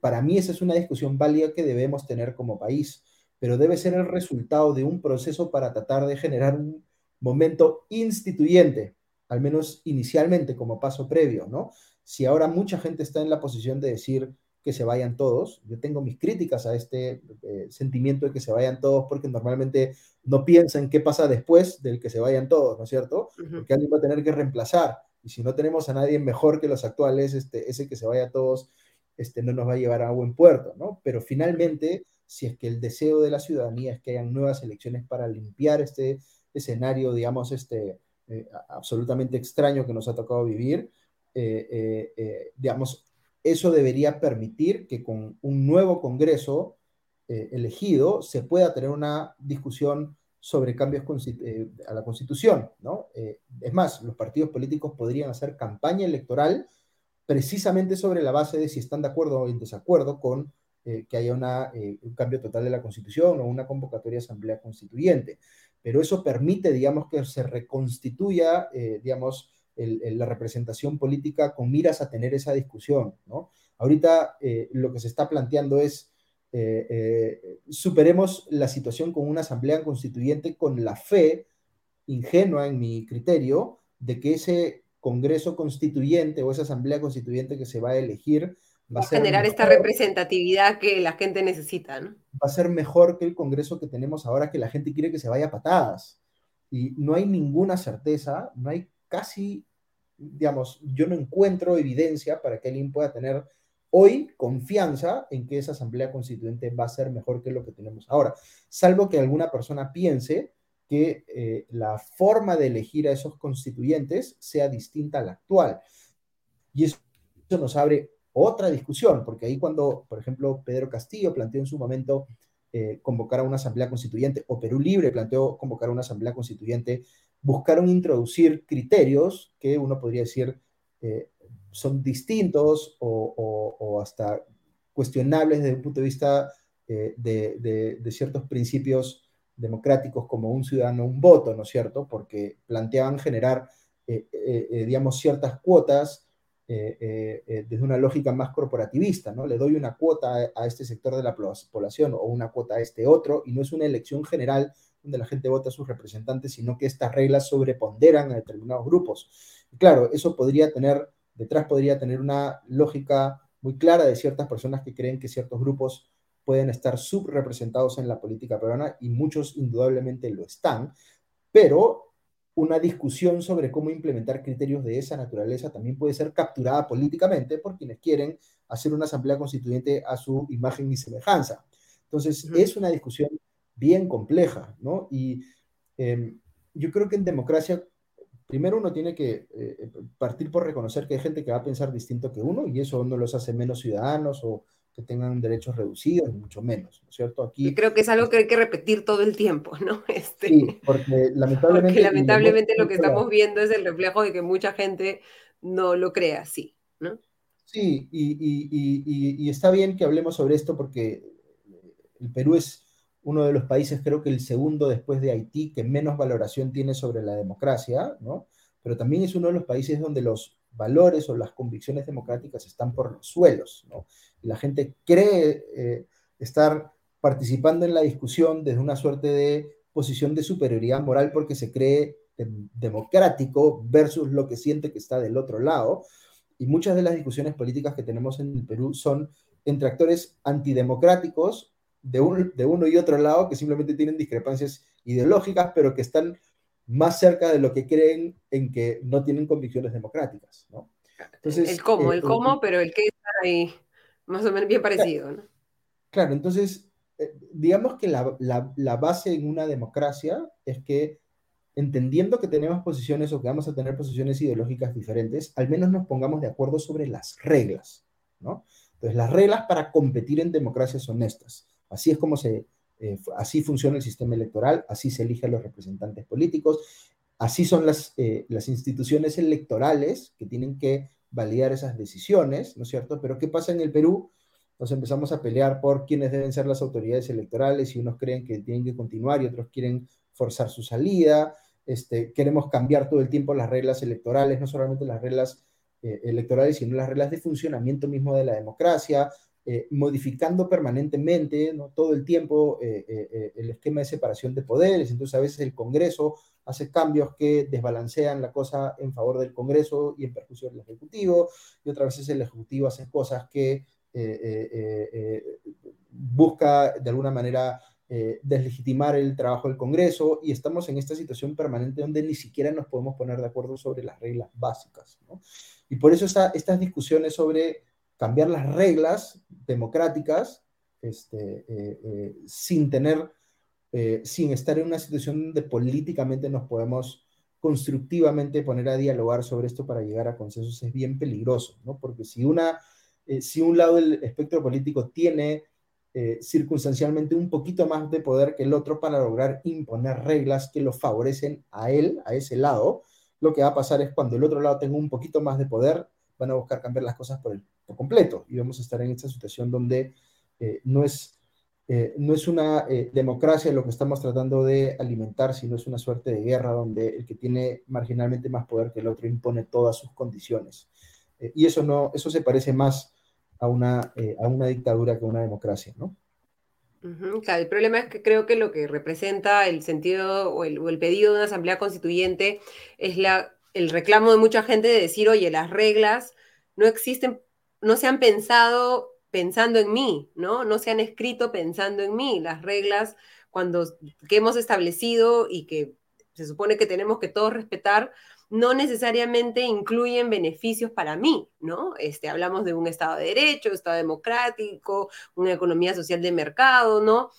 para mí esa es una discusión válida que debemos tener como país, pero debe ser el resultado de un proceso para tratar de generar un momento instituyente, al menos inicialmente como paso previo, ¿no? Si ahora mucha gente está en la posición de decir, que se vayan todos. Yo tengo mis críticas a este eh, sentimiento de que se vayan todos porque normalmente no piensan qué pasa después del que se vayan todos, ¿no es cierto? Porque alguien va a tener que reemplazar. Y si no tenemos a nadie mejor que los actuales, este, ese que se vaya todos este, no nos va a llevar a buen puerto, ¿no? Pero finalmente, si es que el deseo de la ciudadanía es que hayan nuevas elecciones para limpiar este escenario, digamos, este, eh, absolutamente extraño que nos ha tocado vivir, eh, eh, digamos, eso debería permitir que con un nuevo Congreso elegido se pueda tener una discusión sobre cambios a la Constitución, ¿no? es más, los partidos políticos podrían hacer campaña electoral precisamente sobre la base de si están de acuerdo o en desacuerdo con que haya un cambio total de la Constitución o una convocatoria de asamblea constituyente pero eso permite, digamos, que se reconstituya, eh, digamos, la representación política con miras a tener esa discusión, ¿no? Ahorita eh, lo que se está planteando es, eh, superemos la situación con una asamblea constituyente con la fe ingenua, en mi criterio, de que ese Congreso constituyente o esa asamblea constituyente que se va a elegir va a generar esta representatividad que la gente necesita, ¿no? Va a ser mejor que el Congreso que tenemos ahora, que la gente quiere que se vaya a patadas. Y no hay ninguna certeza, no hay casi, digamos, yo no encuentro evidencia para que alguien pueda tener hoy confianza en que esa Asamblea Constituyente va a ser mejor que lo que tenemos ahora, salvo que alguna persona piense que eh, la forma de elegir a esos constituyentes sea distinta a la actual. Y eso nos abre otra discusión, porque ahí cuando, por ejemplo, Pedro Castillo planteó en su momento eh, convocar a una asamblea constituyente, o Perú Libre planteó convocar a una asamblea constituyente, buscaron introducir criterios que uno podría decir eh, son distintos o, hasta cuestionables desde un punto de vista eh, de, de, ciertos principios democráticos como un ciudadano, un voto, ¿no es cierto? Porque planteaban generar, digamos, ciertas cuotas eh, eh, eh, desde una lógica más corporativista, ¿no? Le doy una cuota a, este sector de la población o una cuota a este otro, y no es una elección general donde la gente vota a sus representantes, sino que estas reglas sobreponderan a determinados grupos. Claro, eso podría tener, detrás podría tener una lógica muy clara de ciertas personas que creen que ciertos grupos pueden estar subrepresentados en la política peruana y muchos indudablemente lo están, pero una discusión sobre cómo implementar criterios de esa naturaleza también puede ser capturada políticamente por quienes quieren hacer una asamblea constituyente a su imagen y semejanza. Entonces, es una discusión bien compleja, ¿no? Y em, yo creo que en democracia, primero uno tiene que eh, partir por reconocer que hay gente que va a pensar distinto que uno y eso no los hace menos ciudadanos o que tengan derechos reducidos, mucho menos, ¿no es cierto? Aquí, creo que es algo que hay que repetir todo el tiempo, ¿no? Este, sí, porque lamentablemente... lamentablemente lo que estamos viendo es el reflejo de que mucha gente no lo crea así, ¿no? Sí, y, y, y, está bien que hablemos sobre esto porque el Perú es uno de los países, creo que el segundo después de Haití, que menos valoración tiene sobre la democracia, ¿no? Pero también es uno de los países donde los valores o las convicciones democráticas están por los suelos, ¿no? La gente cree eh, estar participando en la discusión desde una suerte de posición de superioridad moral porque se cree democrático versus lo que siente que está del otro lado. Y muchas de las discusiones políticas que tenemos en el Perú son entre actores antidemocráticos de, de uno y otro lado que simplemente tienen discrepancias ideológicas, pero que están más cerca de lo que creen en que no tienen convicciones democráticas. ¿no? Entonces, el cómo, el eh, cómo, pero el qué está ahí. Más o menos bien parecido, ¿no? Claro, entonces, eh, digamos que la, la, base en una democracia es que entendiendo que tenemos posiciones o que vamos a tener posiciones ideológicas diferentes, al menos nos pongamos de acuerdo sobre las reglas, ¿no? Entonces, las reglas para competir en democracias honestas. Así es como se, eh, así funciona el sistema electoral, así se eligen los representantes políticos, así son las, eh, las instituciones electorales que tienen que validar esas decisiones, ¿no es cierto? Pero ¿qué pasa en el Perú? Nos empezamos a pelear por quiénes deben ser las autoridades electorales y unos creen que tienen que continuar y otros quieren forzar su salida. Este, queremos cambiar todo el tiempo las reglas electorales, no solamente las reglas eh, electorales, sino las reglas de funcionamiento mismo de la democracia, eh, modificando permanentemente, todo el tiempo, eh, el esquema de separación de poderes. Entonces, a veces el Congreso hace cambios que desbalancean la cosa en favor del Congreso y en perjuicio del Ejecutivo, y otras veces el Ejecutivo hace cosas que eh, eh, eh, busca de alguna manera deslegitimar el trabajo del Congreso, y estamos en esta situación permanente donde ni siquiera nos podemos poner de acuerdo sobre las reglas básicas. Y por eso estas discusiones sobre cambiar las reglas democráticas este, eh, eh, sin tener, eh, sin estar en una situación donde políticamente nos podemos constructivamente poner a dialogar sobre esto para llegar a consensos es bien peligroso, ¿no? Porque si, una, si un lado del espectro político tiene circunstancialmente un poquito más de poder que el otro para lograr imponer reglas que lo favorecen a él, a ese lado, lo que va a pasar es cuando el otro lado tenga un poquito más de poder, van a buscar cambiar las cosas por, el, completo y vamos a estar en esta situación donde eh, no, es, eh, no es una eh, democracia lo que estamos tratando de alimentar, sino es una suerte de guerra donde el que tiene marginalmente más poder que el otro impone todas sus condiciones. y eso, no, eso se parece más a una, a una dictadura que a una democracia, ¿no? claro, el problema es que creo que lo que representa el sentido o el, o el, pedido de una asamblea constituyente es la, el reclamo de mucha gente de decir, oye, las reglas no existen, no se han pensado pensando en mí, ¿no? No se han escrito pensando en mí. Las reglas cuando, que hemos establecido y que se supone que tenemos que todos respetar, no necesariamente incluyen beneficios para mí, ¿no? Este, hablamos de un Estado de Derecho, Estado democrático, una economía social de mercado, ¿no?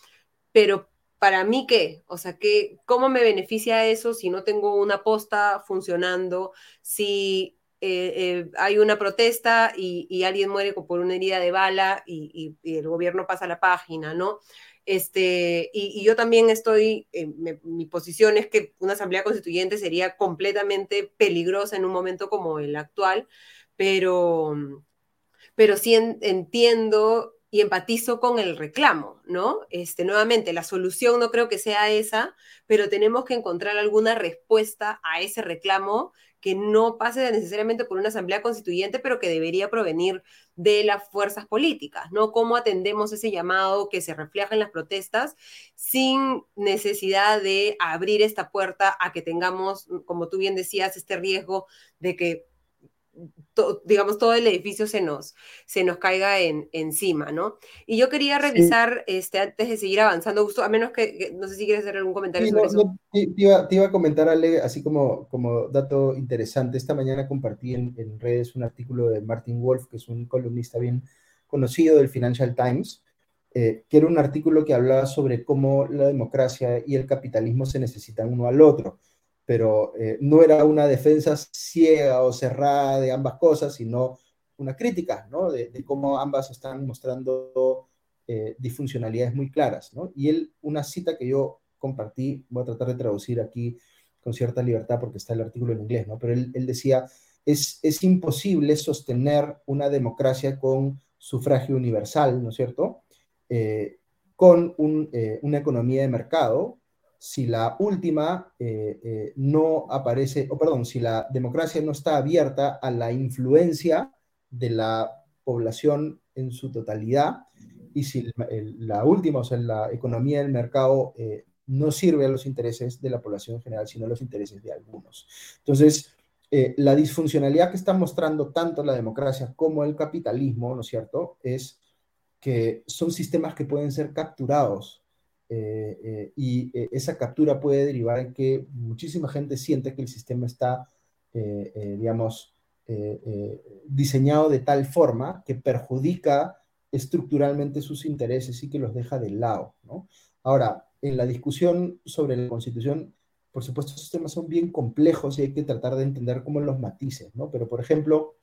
Pero para mí, ¿qué? O sea, ¿qué, ¿cómo me beneficia eso si no tengo una posta funcionando? Si eh, eh, hay una protesta y, alguien muere por una herida de bala y, el gobierno pasa la página, ¿no? Este, y, yo también estoy, mi posición es que una asamblea constituyente sería completamente peligrosa en un momento como el actual, pero, pero sí entiendo y empatizo con el reclamo, ¿no? Este, nuevamente, la solución no creo que sea esa, pero tenemos que encontrar alguna respuesta a ese reclamo que no pase necesariamente por una asamblea constituyente, pero que debería provenir de las fuerzas políticas, ¿no? ¿Cómo atendemos ese llamado que se refleja en las protestas sin necesidad de abrir esta puerta a que tengamos, como tú bien decías, este riesgo de que digamos, todo el edificio se nos, se nos caiga en, encima, ¿no? Y yo quería revisar, este, antes de seguir avanzando, Gusto, a menos que, no sé si quieres hacer algún comentario sobre eso. te, iba, te, iba, a comentar, Ale, así como, como dato interesante, esta mañana compartí en, en, redes un artículo de Martin Wolf, que es un columnista bien conocido del Financial Times, eh, que era un artículo que hablaba sobre cómo la democracia y el capitalismo se necesitan uno al otro pero eh, no era una defensa ciega o cerrada de ambas cosas, sino una crítica, ¿no? De, cómo ambas están mostrando eh, disfuncionalidades muy claras, ¿no? Y él, una cita que yo compartí, voy a tratar de traducir aquí con cierta libertad porque está el artículo en inglés, ¿no? Pero él, él decía, es, es imposible sostener una democracia con sufragio universal, ¿no es cierto? Eh, con un, una economía de mercado si la última eh, eh, no aparece, o perdón, si la democracia no está abierta a la influencia de la población en su totalidad, y si la última, o sea, la economía del mercado eh, no sirve a los intereses de la población en general, sino a los intereses de algunos. Entonces, la disfuncionalidad que está mostrando tanto la democracia como el capitalismo, ¿no es cierto?, es que son sistemas que pueden ser capturados eh, eh, y eh, esa captura puede derivar en que muchísima gente siente que el sistema está, digamos, diseñado de tal forma que perjudica estructuralmente sus intereses y que los deja de lado. ¿no? Ahora, en la discusión sobre la constitución, por supuesto, estos temas son bien complejos y hay que tratar de entender cómo los matices, ¿no? Pero, por ejemplo,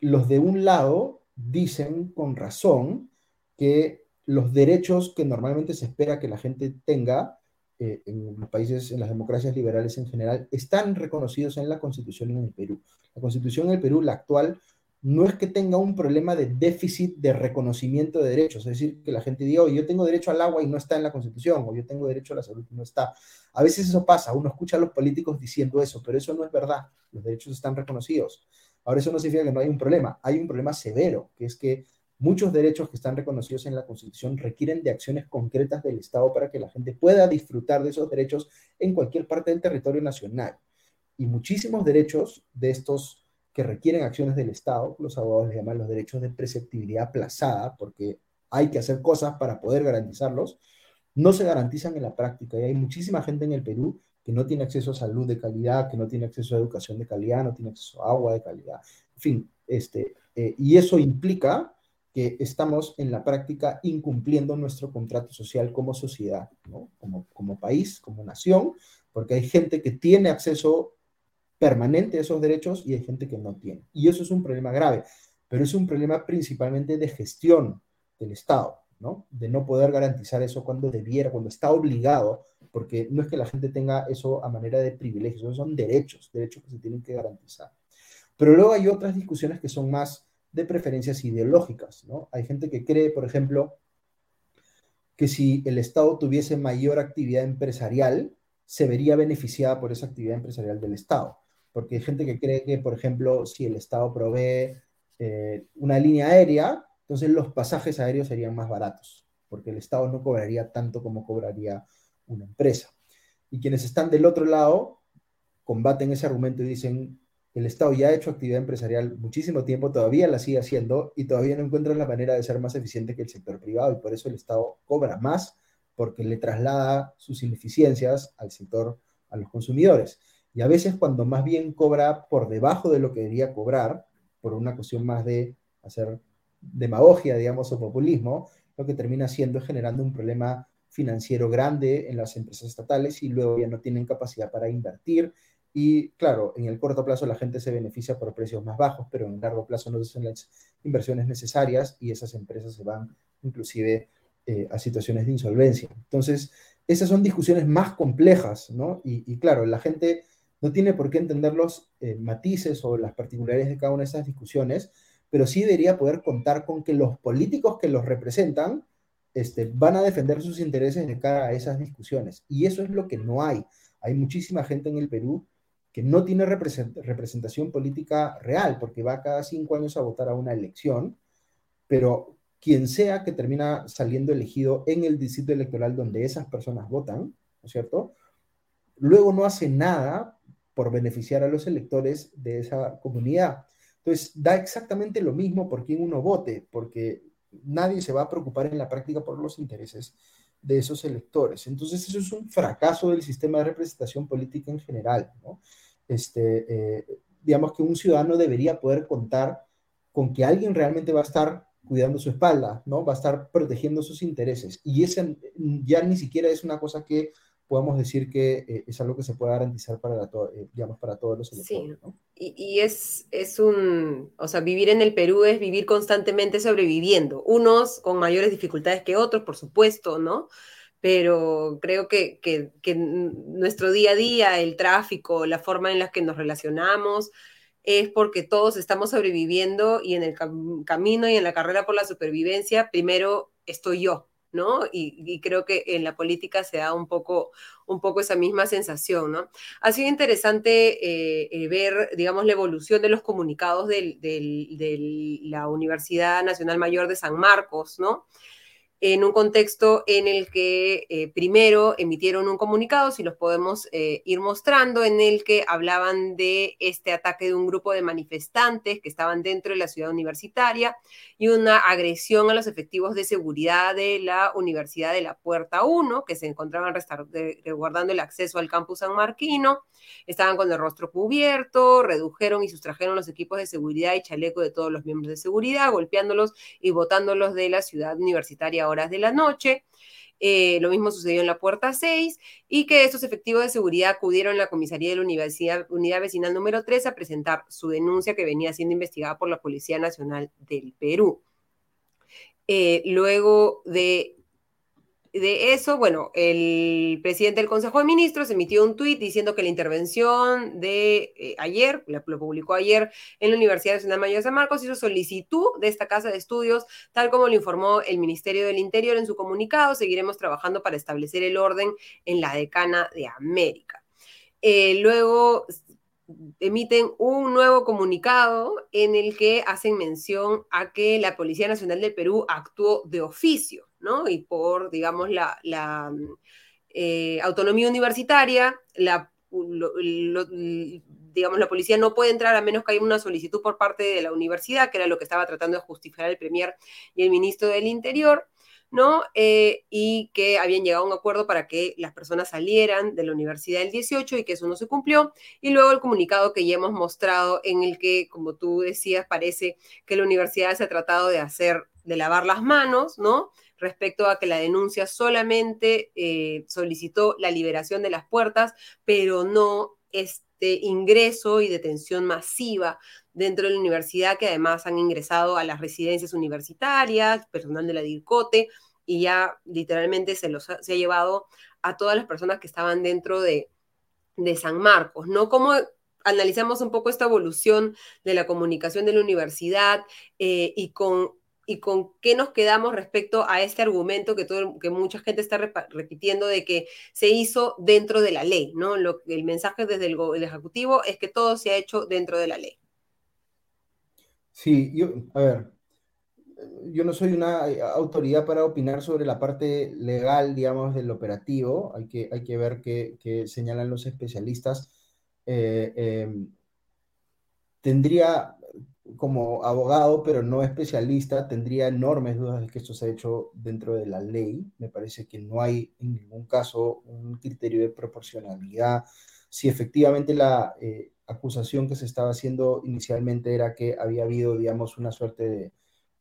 los de un lado dicen con razón que los derechos que normalmente se espera que la gente tenga eh, en los países, en las democracias liberales en general, están reconocidos en la Constitución en el Perú. La Constitución en el Perú, la actual, no es que tenga un problema de déficit de reconocimiento de derechos, es decir, que la gente diga, yo tengo derecho al agua y no está en la Constitución, o yo tengo derecho a la salud y no está. A veces eso pasa, uno escucha a los políticos diciendo eso, pero eso no es verdad, los derechos están reconocidos. Ahora, eso no significa que no hay un problema, hay un problema severo, que es que Muchos derechos que están reconocidos en la Constitución requieren de acciones concretas del Estado para que la gente pueda disfrutar de esos derechos en cualquier parte del territorio nacional. Y muchísimos derechos de estos que requieren acciones del Estado, los abogados les llaman los derechos de preceptibilidad aplazada, porque hay que hacer cosas para poder garantizarlos, no se garantizan en la práctica. Y hay muchísima gente en el Perú que no tiene acceso a salud de calidad, que no tiene acceso a educación de calidad, no tiene acceso a agua de calidad. En fin, este, Eh, y eso implica que estamos en la práctica incumpliendo nuestro contrato social como sociedad, como, como país, como nación, porque hay gente que tiene acceso permanente a esos derechos y hay gente que no tiene. Y eso es un problema grave, pero es un problema principalmente de gestión del Estado, ¿no? De no poder garantizar eso cuando debiera, cuando está obligado, porque no es que la gente tenga eso a manera de privilegios, son derechos, derechos que se tienen que garantizar. Pero luego hay otras discusiones que son más de preferencias ideológicas, ¿no? Hay gente que cree, por ejemplo, que si el Estado tuviese mayor actividad empresarial, se vería beneficiada por esa actividad empresarial del Estado. Porque hay gente que cree que, por ejemplo, si el Estado provee eh, una línea aérea, entonces los pasajes aéreos serían más baratos, porque el Estado no cobraría tanto como cobraría una empresa. Y quienes están del otro lado combaten ese argumento y dicen, el Estado ya ha hecho actividad empresarial muchísimo tiempo, todavía la sigue haciendo y todavía no encuentra la manera de ser más eficiente que el sector privado y por eso el Estado cobra más porque le traslada sus ineficiencias al sector, a los consumidores. Y a veces cuando más bien cobra por debajo de lo que debería cobrar, por una cuestión más de hacer demagogia, digamos, o populismo, lo que termina siendo generando un problema financiero grande en las empresas estatales y luego ya no tienen capacidad para invertir y claro, en el corto plazo la gente se beneficia por precios más bajos, pero en el largo plazo no hacen las inversiones necesarias y esas empresas se van inclusive eh, a situaciones de insolvencia. Entonces, esas son discusiones más complejas, ¿no? Y, claro, la gente no tiene por qué entender los eh, matices o las particularidades de cada una de esas discusiones, pero sí debería poder contar con que los políticos que los representan este, van a defender sus intereses de cara a esas discusiones. Y eso es lo que no hay. Hay muchísima gente en el Perú que no tiene representación política real, porque va cada cinco años a votar a una elección, pero quien sea que termina saliendo elegido en el distrito electoral donde esas personas votan, ¿no es cierto? Luego no hace nada por beneficiar a los electores de esa comunidad. Entonces, da exactamente lo mismo por quien uno vote, porque nadie se va a preocupar en la práctica por los intereses de esos electores. Entonces, eso es un fracaso del sistema de representación política en general. ¿no? Este, eh, digamos que un ciudadano debería poder contar con que alguien realmente va a estar cuidando su espalda, ¿no? Va a estar protegiendo sus intereses. Y ese ya ni siquiera es una cosa que podamos decir que eh, es algo que se puede garantizar para, eh, digamos, para todos los electores. Sí, y, y, es, es un, o sea, vivir en el Perú es vivir constantemente sobreviviendo, unos con mayores dificultades que otros, por supuesto, ¿no? Pero creo que, que, que nuestro día a día, el tráfico, la forma en la que nos relacionamos, es porque todos estamos sobreviviendo y en el camino y en la carrera por la supervivencia, primero estoy yo, ¿no? Y, creo que en la política se da un poco, un poco esa misma sensación, ¿no? Ha sido interesante eh, eh, ver, digamos, la evolución de los comunicados de la Universidad Nacional Mayor de San Marcos, ¿no? En un contexto en el que eh, primero emitieron un comunicado, si los podemos eh, ir mostrando, en el que hablaban de este ataque de un grupo de manifestantes que estaban dentro de la ciudad universitaria y una agresión a los efectivos de seguridad de la Universidad de la Puerta 1, que se encontraban guardando el acceso al campus San Marquino, estaban con el rostro cubierto, redujeron y sustrajeron los equipos de seguridad y chaleco de todos los miembros de seguridad, golpeándolos y botándolos de la ciudad universitaria horas de la noche. Eh, lo mismo sucedió en la puerta 6 y que estos efectivos de seguridad acudieron a la comisaría de la Universidad, Unidad Vecinal número 3 a presentar su denuncia que venía siendo investigada por la Policía Nacional del Perú. Eh, luego de de eso, bueno, el presidente del Consejo de Ministros emitió un tuit diciendo que la intervención de eh, ayer, lo publicó ayer en la Universidad Nacional Mayor de San Marcos, hizo solicitud de esta casa de estudios, tal como lo informó el Ministerio del Interior en su comunicado. Seguiremos trabajando para establecer el orden en la decana de América. Eh, luego emiten un nuevo comunicado en el que hacen mención a que la Policía Nacional del Perú actuó de oficio, ¿no? Y por, digamos, la, eh, autonomía universitaria, la, digamos, la policía no puede entrar a menos que haya una solicitud por parte de la universidad, que era lo que estaba tratando de justificar el Premier y el Ministro del Interior ¿no? Eh, y que habían llegado a un acuerdo para que las personas salieran de la universidad el 18 y que eso no se cumplió. Y luego el comunicado que ya hemos mostrado en el que, como tú decías, parece que la universidad se ha tratado de hacer, de lavar las manos, ¿no? Respecto a que la denuncia solamente eh, solicitó la liberación de las puertas, pero no este ingreso y detención masiva dentro de la universidad, que además han ingresado a las residencias universitarias, personal de la DIRCOTE, y ya literalmente se, los ha, se ha llevado a todas las personas que estaban dentro de, de San Marcos, ¿no? Como analizamos un poco esta evolución de la comunicación de la universidad eh, y con y con qué nos quedamos respecto a este argumento que, todo, que mucha gente está repitiendo de que se hizo dentro de la ley, ¿no? El mensaje desde el, Ejecutivo es que todo se ha hecho dentro de la ley. Sí, yo, a ver, yo no soy una autoridad para opinar sobre la parte legal, digamos, del operativo, hay que, hay que ver qué, señalan los especialistas. Eh, eh, tendría como abogado, pero no especialista, tendría enormes dudas de que esto se ha hecho dentro de la ley. Me parece que no hay en ningún caso un criterio de proporcionalidad. Si efectivamente la eh, acusación que se estaba haciendo inicialmente era que había habido, digamos, una suerte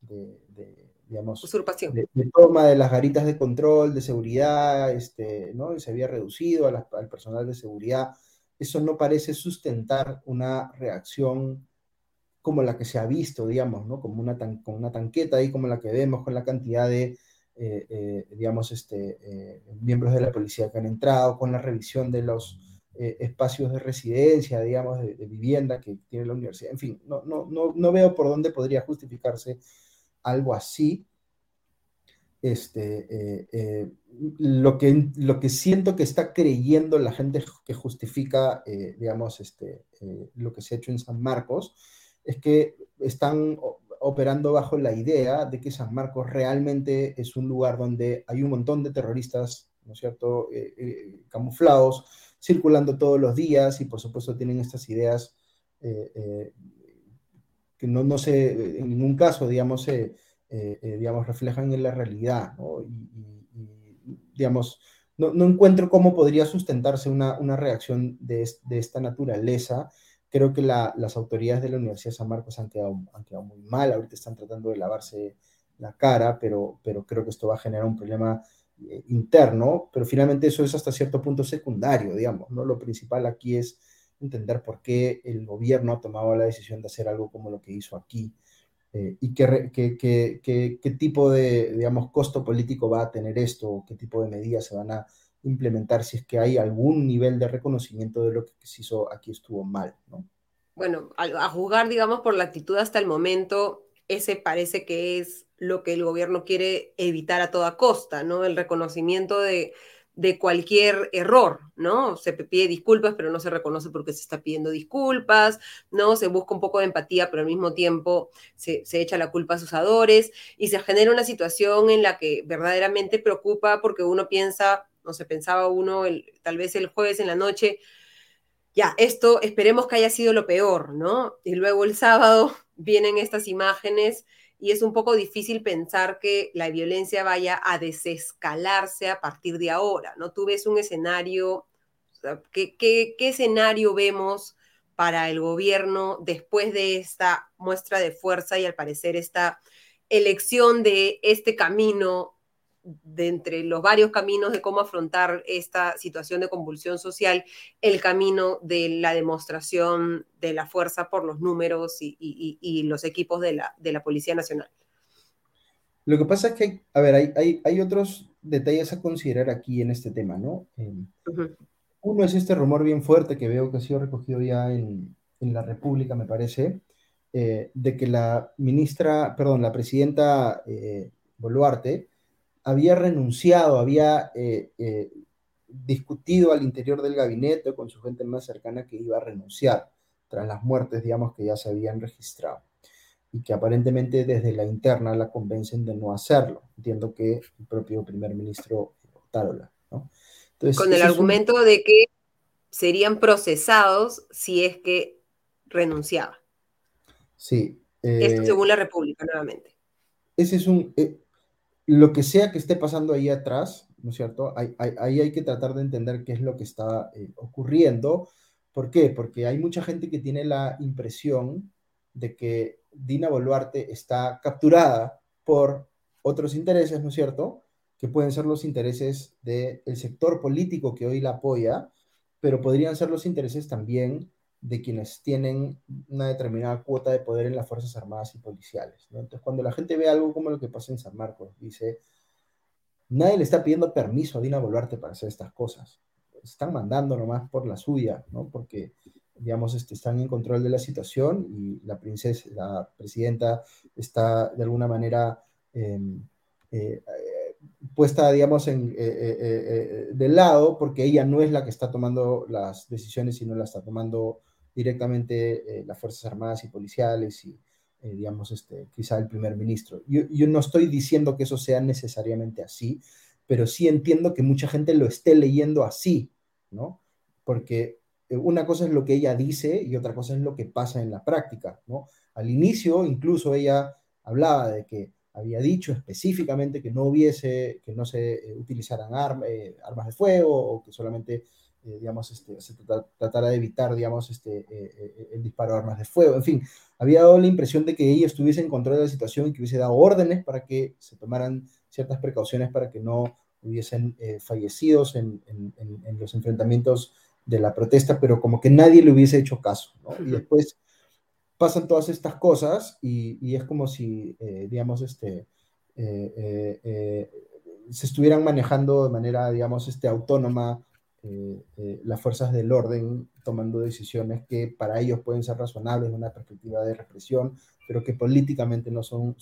de, digamos, usurpación. De, toma de las garitas de control, de seguridad, este, ¿no? Y se había reducido al personal de seguridad. Eso no parece sustentar una reacción como la que se ha visto, digamos, ¿no? Como una, con una tanqueta ahí como la que vemos con la cantidad de, eh, eh, digamos, este, eh, miembros de la policía que han entrado, con la revisión de los espacios de residencia, digamos, de, vivienda que tiene la universidad. En fin, no, no, no, no veo por dónde podría justificarse algo así. Este, lo, que, lo que siento que está creyendo la gente que justifica, digamos, este, lo que se ha hecho en San Marcos, es que están operando bajo la idea de que San Marcos realmente es un lugar donde hay un montón de terroristas, ¿no es cierto?, eh, eh, camuflados, circulando todos los días y por supuesto tienen estas ideas eh, que no, no se, en ningún caso, digamos, digamos, reflejan en la realidad, ¿no? Y, digamos, no, no, encuentro cómo podría sustentarse una, una reacción de, de esta naturaleza Creo que las autoridades de la Universidad de San Marcos han quedado, han quedado muy mal, ahorita están tratando de lavarse la cara, pero, pero creo que esto va a generar un problema eh, interno, pero finalmente eso es hasta cierto punto secundario, digamos, ¿no? Lo principal aquí es entender por qué el gobierno ha tomado la decisión de hacer algo como lo que hizo aquí eh, y qué, qué, qué, qué, tipo de, digamos, costo político va a tener esto, qué tipo de medidas se van a implementar si es que hay algún nivel de reconocimiento de lo que se hizo aquí estuvo mal, ¿no? Bueno, a, a digamos, por la actitud hasta el momento, ese parece que es lo que el gobierno quiere evitar a toda costa, ¿no? El reconocimiento de, de cualquier error, ¿no? Se pide disculpas, pero no se reconoce porque se está pidiendo disculpas, ¿no? Se busca un poco de empatía, pero al mismo tiempo se, se, echa la culpa a sus adores y se genera una situación en la que verdaderamente preocupa porque uno piensa, no se pensaba uno el, tal vez el jueves en la noche, ya, esto esperemos que haya sido lo peor, ¿no? Y luego el sábado vienen estas imágenes y es un poco difícil pensar que la violencia vaya a desescalarse a partir de ahora, ¿no? Tú ves un escenario, ¿qué, qué, qué escenario vemos para el gobierno después de esta muestra de fuerza y al parecer esta elección de este camino de entre los varios caminos de cómo afrontar esta situación de convulsión social, el camino de la demostración de la fuerza por los números y, y, y los equipos de la, de la, Policía Nacional. Lo que pasa es que, a ver, hay, hay, hay otros detalles a considerar aquí en este tema, ¿no? Eh, uh -huh. Uno es este rumor bien fuerte que veo que ha sido recogido ya en, en la República, me parece, eh, de que la ministra, perdón, la presidenta eh, Boluarte, había renunciado, había eh, eh, discutido al interior del gabinete con su gente más cercana que iba a renunciar tras las muertes, digamos, que ya se habían registrado y que aparentemente desde la interna la convencen de no hacerlo. Entiendo que el propio primer ministro Tarola, ¿no? Entonces, con el argumento un... de que serían procesados si es que renunciaba. Sí. Eh, Esto según la República, nuevamente. Ese es un, eh, lo que sea que esté pasando ahí atrás, ¿no es cierto? Ahí, hay que tratar de entender qué es lo que está eh, ocurriendo. ¿Por qué? Porque hay mucha gente que tiene la impresión de que Dina Boluarte está capturada por otros intereses, ¿no es cierto? Que pueden ser los intereses del sector político que hoy la apoya, pero podrían ser los intereses también de quienes tienen una determinada cuota de poder en las Fuerzas Armadas y Policiales. Entonces, cuando la gente ve algo como lo que pasa en San Marcos, dice, nadie le está pidiendo permiso a Dina Boluarte para hacer estas cosas. Están mandando nomás por la suya, ¿no? Porque, digamos, este, están en control de la situación y la princesa, la presidenta está de alguna manera em, eh, puesta, digamos, en, eh, eh, del lado, porque ella no es la que está tomando las decisiones, sino la está tomando directamente las Fuerzas Armadas y Policiales y, digamos, este, quizá el primer ministro. Yo, yo, no estoy diciendo que eso sea necesariamente así, pero sí entiendo que mucha gente lo esté leyendo así, ¿no? Porque una cosa es lo que ella dice y otra cosa es lo que pasa en la práctica, ¿no? Al inicio, incluso ella hablaba de que había dicho específicamente que no hubiese, que no se eh, utilizaran eh, armas de fuego o que solamente, eh, digamos, este, se tratara de evitar, digamos, este, el disparo de armas de fuego. En fin, había dado la impresión de que ella estuviese en control de la situación y que hubiese dado órdenes para que se tomaran ciertas precauciones para que no hubiesen fallecidos en, en, los enfrentamientos de la protesta, pero como que nadie le hubiese hecho caso. ¿no? Y después pasan todas estas cosas y, es como si, eh, digamos, este, eh, eh, se estuvieran manejando de manera, digamos, este, autónoma las fuerzas del orden, tomando decisiones que para ellos pueden ser razonables en una perspectiva de represión, pero que políticamente no son,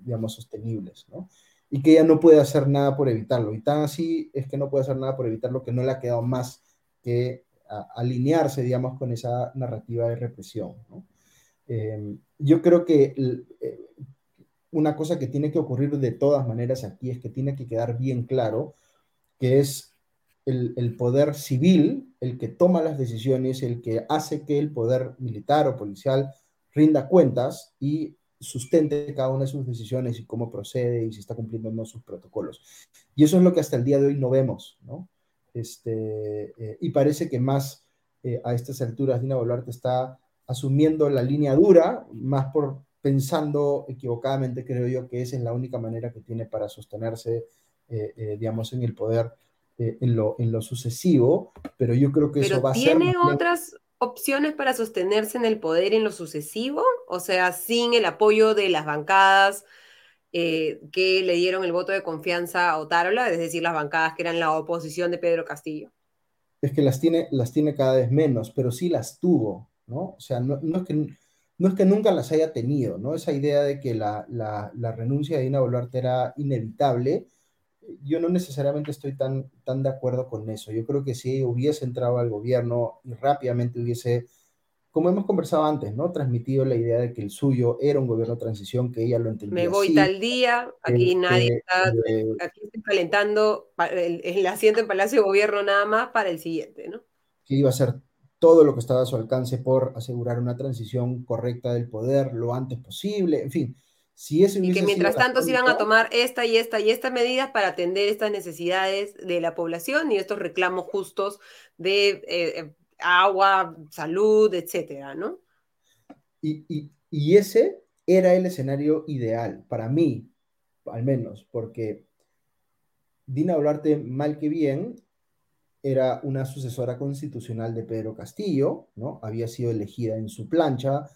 digamos, sostenibles, ¿no? Y que ella no puede hacer nada por evitarlo. Y tan así es que no puede hacer nada por evitarlo que no le ha quedado más que alinearse, digamos, con esa narrativa de represión, ¿no? Em, yo creo que eh, una cosa que tiene que ocurrir de todas maneras aquí es que tiene que quedar bien claro que es el, poder civil el que toma las decisiones, el que hace que el poder militar o policial rinda cuentas y sustente cada una de sus decisiones y cómo procede y si está cumpliendo o no sus protocolos. Y eso es lo que hasta el día de hoy no vemos, ¿no? Este, eh, y parece que más eh, a estas alturas Dina Boluarte está asumiendo la línea dura, más por pensando equivocadamente, creo yo, que esa es la única manera que tiene para sostenerse, eh, eh, digamos, en el poder eh, en, lo, en lo sucesivo, pero yo creo que eso va a ser... ¿Tiene otras opciones para sostenerse en el poder en lo sucesivo? O sea, sin el apoyo de las bancadas que le dieron el voto de confianza a Otárola, es decir, las bancadas que eran la oposición de Pedro Castillo. Es que las tiene, las tiene cada vez menos, pero sí las tuvo. ¿no? O sea, no, es que, no es que nunca las haya tenido, ¿no? Esa idea de que la, renuncia de Dina Boluarte era inevitable, yo no necesariamente estoy tan, tan de acuerdo con eso. Yo creo que si hubiese entrado al gobierno y rápidamente hubiese, como hemos conversado antes, ¿no? Transmitido la idea de que el suyo era un gobierno de transición, que ella lo entendía. Me voy tal día, aquí nadie está, eh, aquí estoy calentando el, el asiento en Palacio de Gobierno nada más para el siguiente, ¿no? Que iba a ser todo lo que estaba a su alcance por asegurar una transición correcta del poder lo antes posible, en fin. Si eso y que mientras tanto se iban a tomar esta y esta y esta medidas para atender estas necesidades de la población y estos reclamos justos de eh, eh, agua, salud, etcétera, ¿no? Y, y ese era el escenario ideal, para mí, al menos, porque Dina Boluarte, mal que bien, era una sucesora constitucional de Pedro Castillo, ¿no? Había sido elegida en su plancha,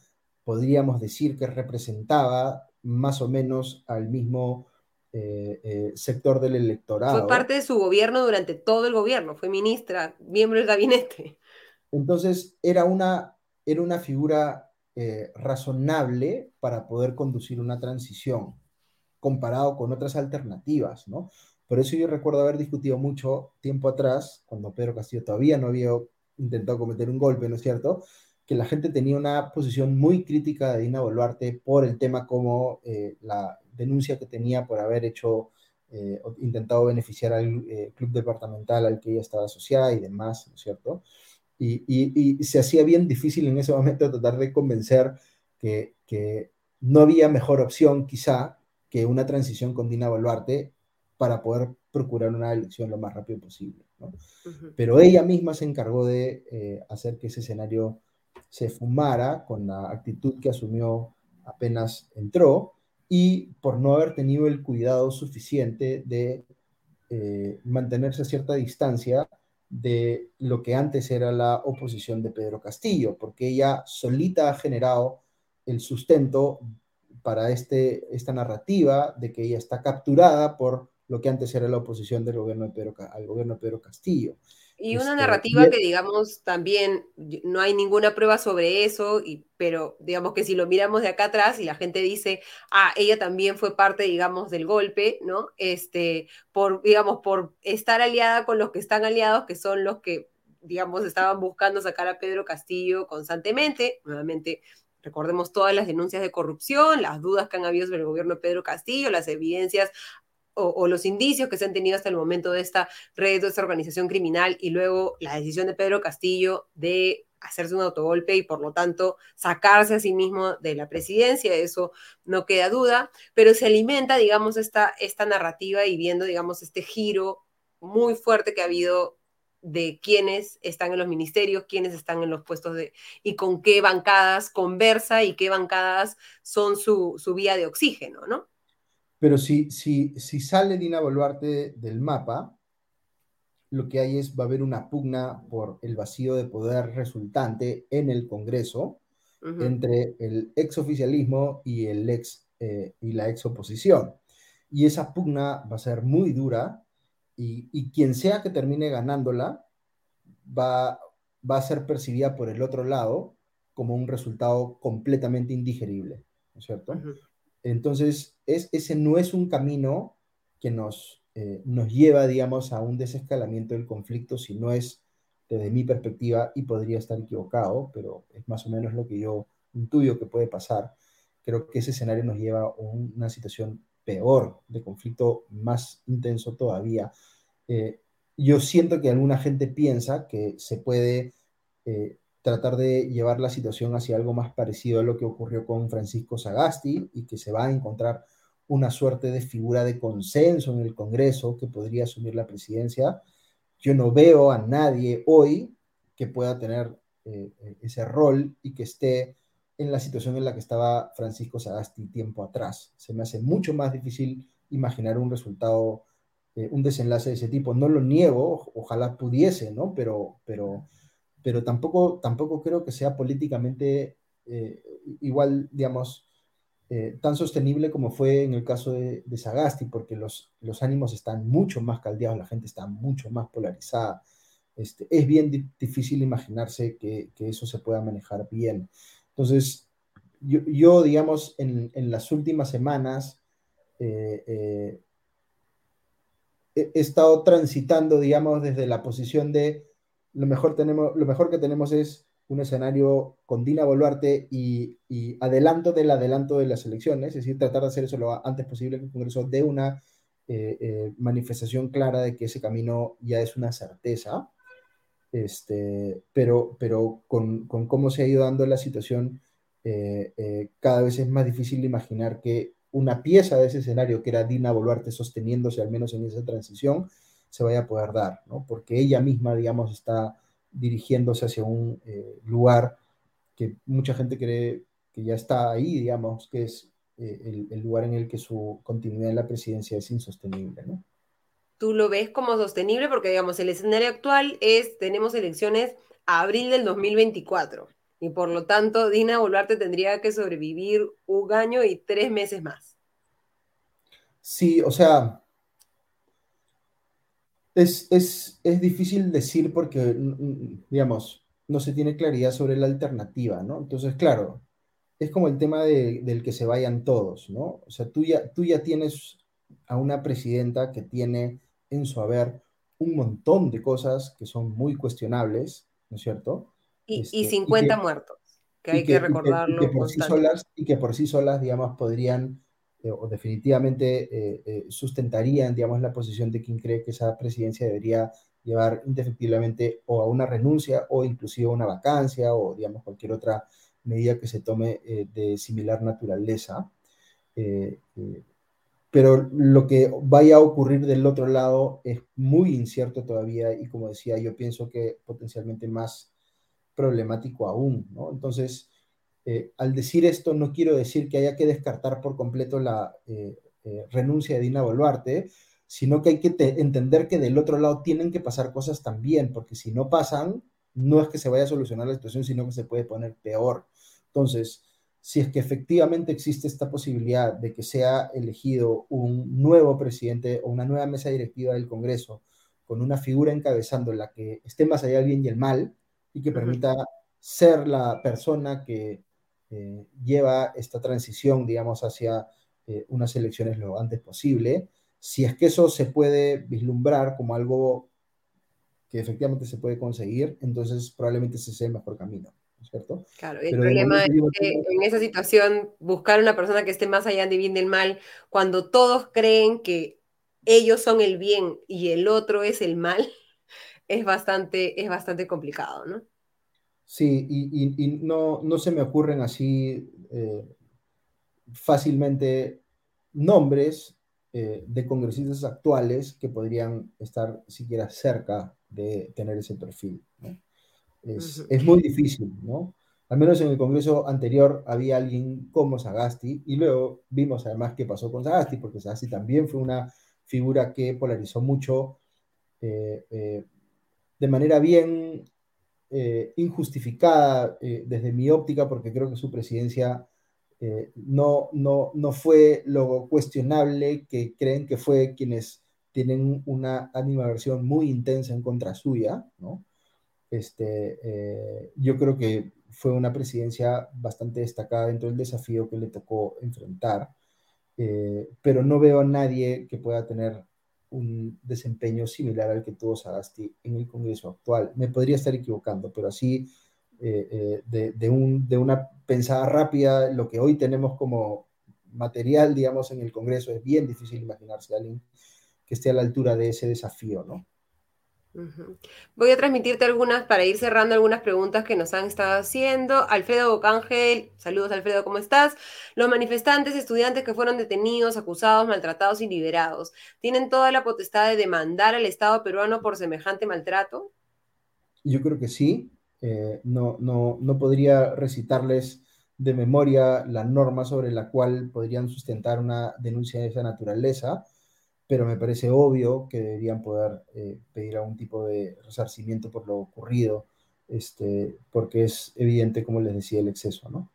podríamos decir que representaba más o menos al mismo eh, eh, sector del electorado. Fue parte de su gobierno durante todo el gobierno, fue ministra, miembro del gabinete. Entonces, era una, era una figura eh, razonable para poder conducir una transición, comparado con otras alternativas, ¿no? Por eso yo recuerdo haber discutido mucho tiempo atrás, cuando Pedro Castillo todavía no había intentado cometer un golpe, ¿no es cierto? Que la gente tenía una posición muy crítica de Dina Boluarte por el tema como eh, la denuncia que tenía por haber hecho, eh, intentado beneficiar al eh, club departamental al que ella estaba asociada y demás, ¿no es cierto? Y, y, se hacía bien difícil en ese momento tratar de convencer que, que no había mejor opción quizá que una transición con Dina Boluarte para poder procurar una elección lo más rápido posible. Pero ella misma se encargó de eh, hacer que ese escenario se fumara con la actitud que asumió apenas entró y por no haber tenido el cuidado suficiente de eh, mantenerse a cierta distancia de lo que antes era la oposición de Pedro Castillo, porque ella solita ha generado el sustento para este, esta narrativa de que ella está capturada por lo que antes era la oposición del gobierno al gobierno de Pedro Castillo. Y una este, narrativa que, digamos, también no hay ninguna prueba sobre eso, y, pero digamos que si lo miramos de acá atrás y la gente dice, ah, ella también fue parte, digamos, del golpe, ¿no? Este, por, digamos, por estar aliada con los que están aliados, que son los que, digamos, estaban buscando sacar a Pedro Castillo constantemente, nuevamente. Recordemos todas las denuncias de corrupción, las dudas que han habido sobre el gobierno de Pedro Castillo, las evidencias o, los indicios que se han tenido hasta el momento de esta red, de esta organización criminal, y luego la decisión de Pedro Castillo de hacerse un autogolpe y por lo tanto sacarse a sí mismo de la presidencia, eso no queda duda, pero se alimenta, digamos, esta, esta narrativa y viendo, digamos, este giro muy fuerte que ha habido de quiénes están en los ministerios, quiénes están en los puestos de y con qué bancadas conversa y qué bancadas son su, su vía de oxígeno, ¿no? Pero si, si, si sale Dina Boluarte del mapa, lo que hay es, va a haber una pugna por el vacío de poder resultante en el Congreso entre el exoficialismo y, el ex, eh, y la ex oposición. Y esa pugna va a ser muy dura y, y, quien sea que termine ganándola va, va a ser percibida por el otro lado como un resultado completamente indigerible, ¿no es cierto? Entonces, es, ese no es un camino que nos, eh, nos lleva, digamos, a un desescalamiento del conflicto, si no es desde mi perspectiva, y podría estar equivocado, pero es más o menos lo que yo intuyo que puede pasar. Creo que ese escenario nos lleva a una situación peor, de conflicto más intenso todavía. Eh, yo siento que alguna gente piensa que se puede eh, tratar de llevar la situación hacia algo más parecido a lo que ocurrió con Francisco Sagasti y que se va a encontrar una suerte de figura de consenso en el Congreso que podría asumir la presidencia. Yo no veo a nadie hoy que pueda tener eh, ese rol y que esté en la situación en la que estaba Francisco Sagasti tiempo atrás. Se me hace mucho más difícil imaginar un resultado, eh, un desenlace de ese tipo. No lo niego, ojalá pudiese, ¿no? Pero, pero pero tampoco, tampoco creo que sea políticamente eh, igual, digamos, eh, tan sostenible como fue en el caso de, Sagasti, porque los, los ánimos están mucho más caldeados, la gente está mucho más polarizada. Este, es bien difícil imaginarse que, que, eso se pueda manejar bien. Entonces, yo, yo digamos, en, en, las últimas semanas eh, he estado transitando, digamos, desde la posición de lo mejor, tenemos, lo mejor que tenemos es un escenario con Dina Boluarte y, adelanto del adelanto de las elecciones, es decir, tratar de hacer eso lo antes posible que el Congreso dé una eh, eh, manifestación clara de que ese camino ya es una certeza, este, pero, pero con, cómo se ha ido dando la situación, eh, cada vez es más difícil imaginar que una pieza de ese escenario, que era Dina Boluarte sosteniéndose al menos en esa transición, se vaya a poder dar, ¿no? Porque ella misma, digamos, está dirigiéndose hacia un eh, lugar que mucha gente cree que ya está ahí, digamos, que es eh, el, lugar en el que su continuidad en la presidencia es insostenible, ¿no? Tú lo ves como sostenible porque, digamos, el escenario actual es, tenemos elecciones a abril del 2024 y por lo tanto Dina Boluarte tendría que sobrevivir un año y tres meses más. Sí, o sea, es, es, difícil decir porque, digamos, no se tiene claridad sobre la alternativa, ¿no? Entonces, claro, es como el tema del que se vayan todos, ¿no? O sea, tú ya, tú ya tienes a una presidenta que tiene en su haber un montón de cosas que son muy cuestionables, ¿no es cierto? Y, 50 este, muertos, que hay que, recordarlo. por sí solas, y que por sí solas, digamos, podrían eh, o definitivamente eh, eh, sustentarían, digamos, la posición de quien cree que esa presidencia debería llevar indefectiblemente o a una renuncia o inclusive a una vacancia o, digamos, cualquier otra medida que se tome de similar naturaleza. pero lo que vaya a ocurrir del otro lado es muy incierto todavía y como decía, yo pienso que potencialmente más problemático aún, ¿no? Entonces, eh, al decir esto, no quiero decir que haya que descartar por completo la eh, eh, renuncia de Dina Boluarte, sino que hay que entender que del otro lado tienen que pasar cosas también, porque si no pasan, no es que se vaya a solucionar la situación, sino que se puede poner peor. Entonces, si es que efectivamente existe esta posibilidad de que sea elegido un nuevo presidente o una nueva mesa directiva del Congreso con una figura encabezando la que esté más allá del bien y el mal y que permita ser la persona que eh, lleva esta transición, digamos, hacia eh, unas elecciones lo antes posible, si es que eso se puede vislumbrar como algo que efectivamente se puede conseguir, entonces probablemente ese sea el mejor camino. ¿cierto? Claro, el problema es que en esa situación buscar una persona que esté más allá de bien del mal, cuando todos creen que ellos son el bien y el otro es el mal, es bastante, es bastante complicado, ¿no? Sí, y, no, no, se me ocurren así eh, fácilmente nombres eh, de congresistas actuales que podrían estar siquiera cerca de tener ese perfil. ¿no? Es, muy difícil, ¿no? Al menos en el Congreso anterior había alguien como Sagasti y luego vimos además qué pasó con Sagasti, porque Sagasti también fue una figura que polarizó mucho eh, eh, de manera bien eh, injustificada desde mi óptica, porque creo que su presidencia no, no, no fue lo cuestionable que creen que fue quienes tienen una animaversión muy intensa en contra suya, ¿no? Este, eh, yo creo que fue una presidencia bastante destacada dentro del desafío que le tocó enfrentar, eh, pero no veo a nadie que pueda tener un desempeño similar al que tuvo Sagasti en el Congreso actual. Me podría estar equivocando, pero así eh, de, de, un, de una pensada rápida, lo que hoy tenemos como material, digamos, en el Congreso, es bien difícil imaginarse a alguien que esté a la altura de ese desafío, ¿no? Voy a transmitirte algunas para ir cerrando algunas preguntas que nos han estado haciendo. Alfredo Bocángel, saludos Alfredo, ¿cómo estás? Los manifestantes, estudiantes que fueron detenidos, acusados, maltratados y liberados, ¿tienen toda la potestad de demandar al Estado peruano por semejante maltrato? Yo creo que sí. Eh, no, no, no podría recitarles de memoria la norma sobre la cual podrían sustentar una denuncia de esa naturaleza pero me parece obvio que deberían poder eh, pedir algún tipo de resarcimiento por lo ocurrido, este, porque es evidente, como les decía, el exceso, ¿no?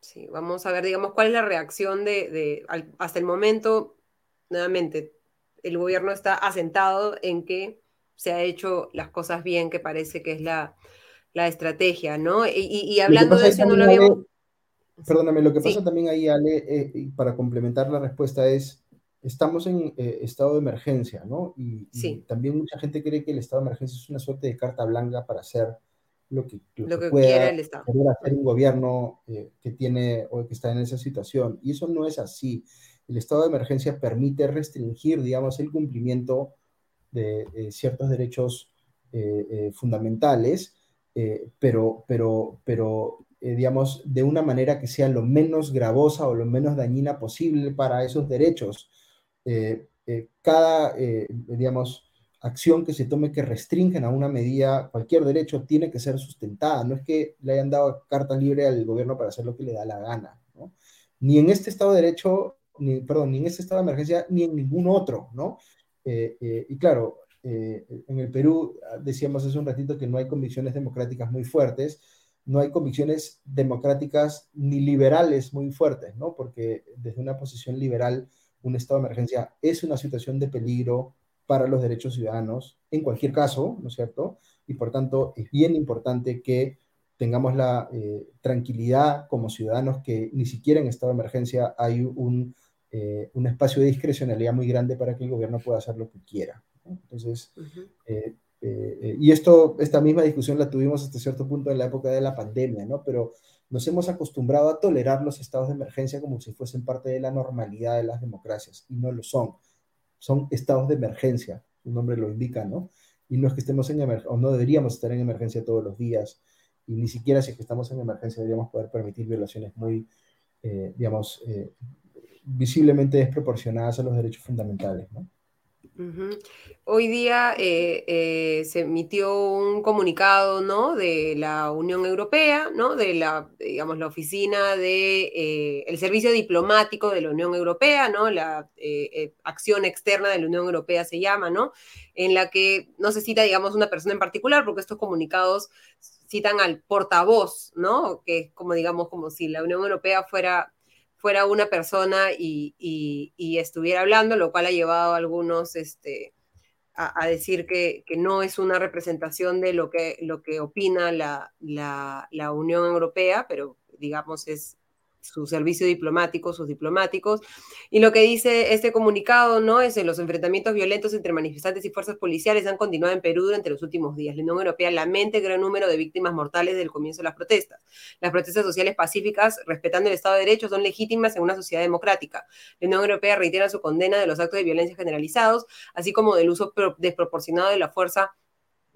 Sí, vamos a ver, digamos, cuál es la reacción de, hasta el momento, nuevamente, el gobierno está asentado en que se ha hecho las cosas bien, que parece que es la, estrategia, ¿no? Y, hablando de eso, no lo habíamos... Perdóname, lo que pasa también ahí, Ale, eh, para complementar la respuesta es, estamos en eh, estado de emergencia, ¿no? Y, también mucha gente cree que el estado de emergencia es una suerte de carta blanca para hacer lo que, lo que, pueda el Estado. hacer un gobierno eh, que tiene o que está en esa situación. Y eso no es así. El estado de emergencia permite restringir, digamos, el cumplimiento de eh, ciertos derechos fundamentales, pero, pero, pero digamos, de una manera que sea lo menos gravosa o lo menos dañina posible para esos derechos. Eh, eh, cada, eh, digamos, acción que se tome que restringen a una medida, cualquier derecho tiene que ser sustentada. No es que le hayan dado carta libre al gobierno para hacer lo que le da la gana. Ni en este estado de derecho, ni, perdón, ni en este estado de emergencia, ni en ningún otro, ¿no? y claro, en el Perú decíamos hace un ratito que no hay convicciones democráticas muy fuertes, no hay convicciones democráticas ni liberales muy fuertes, ¿no? Porque desde una posición liberal un estado de emergencia es una situación de peligro para los derechos ciudadanos, en cualquier caso, ¿no es cierto? Y por tanto, es bien importante que tengamos la eh, tranquilidad como ciudadanos que ni siquiera en estado de emergencia hay un, eh, un, espacio de discrecionalidad muy grande para que el gobierno pueda hacer lo que quiera. Entonces, eh, y esto, esta misma discusión la tuvimos hasta cierto punto en la época de la pandemia, ¿no? Pero nos hemos acostumbrado a tolerar los estados de emergencia como si fuesen parte de la normalidad de las democracias, y no lo son. Son estados de emergencia, su nombre lo indica, ¿no? Y no es que estemos en emergencia, o no deberíamos estar en emergencia todos los días, y ni siquiera si es que estamos en emergencia deberíamos poder permitir violaciones muy, eh, digamos, eh, visiblemente desproporcionadas a los derechos fundamentales. ¿no? Hoy día eh, eh, se emitió un comunicado ¿no? de la Unión Europea, ¿no? de la, digamos, la oficina de eh, el servicio diplomático de la Unión Europea, ¿no? la acción externa de la Unión Europea se llama, ¿no? en la que no se cita, digamos, una persona en particular, porque estos comunicados citan al portavoz, ¿no? que es como, digamos, como si la Unión Europea fuera fuera una persona y, estuviera hablando, lo cual ha llevado a algunos este, a, decir que, no es una representación de lo que, lo que opina la, la Unión Europea, pero digamos es su servicio diplomático, sus diplomáticos. Y lo que dice este comunicado, ¿no? Es que los enfrentamientos violentos entre manifestantes y fuerzas policiales han continuado en Perú durante los últimos días. La Unión Europea lamenta el gran número de víctimas mortales desde el comienzo de las protestas. Las protestas sociales pacíficas, respetando el Estado de Derecho, son legítimas en una sociedad democrática. La Unión Europea reitera su condena de los actos de violencia generalizados, así como del uso desproporcionado de la fuerza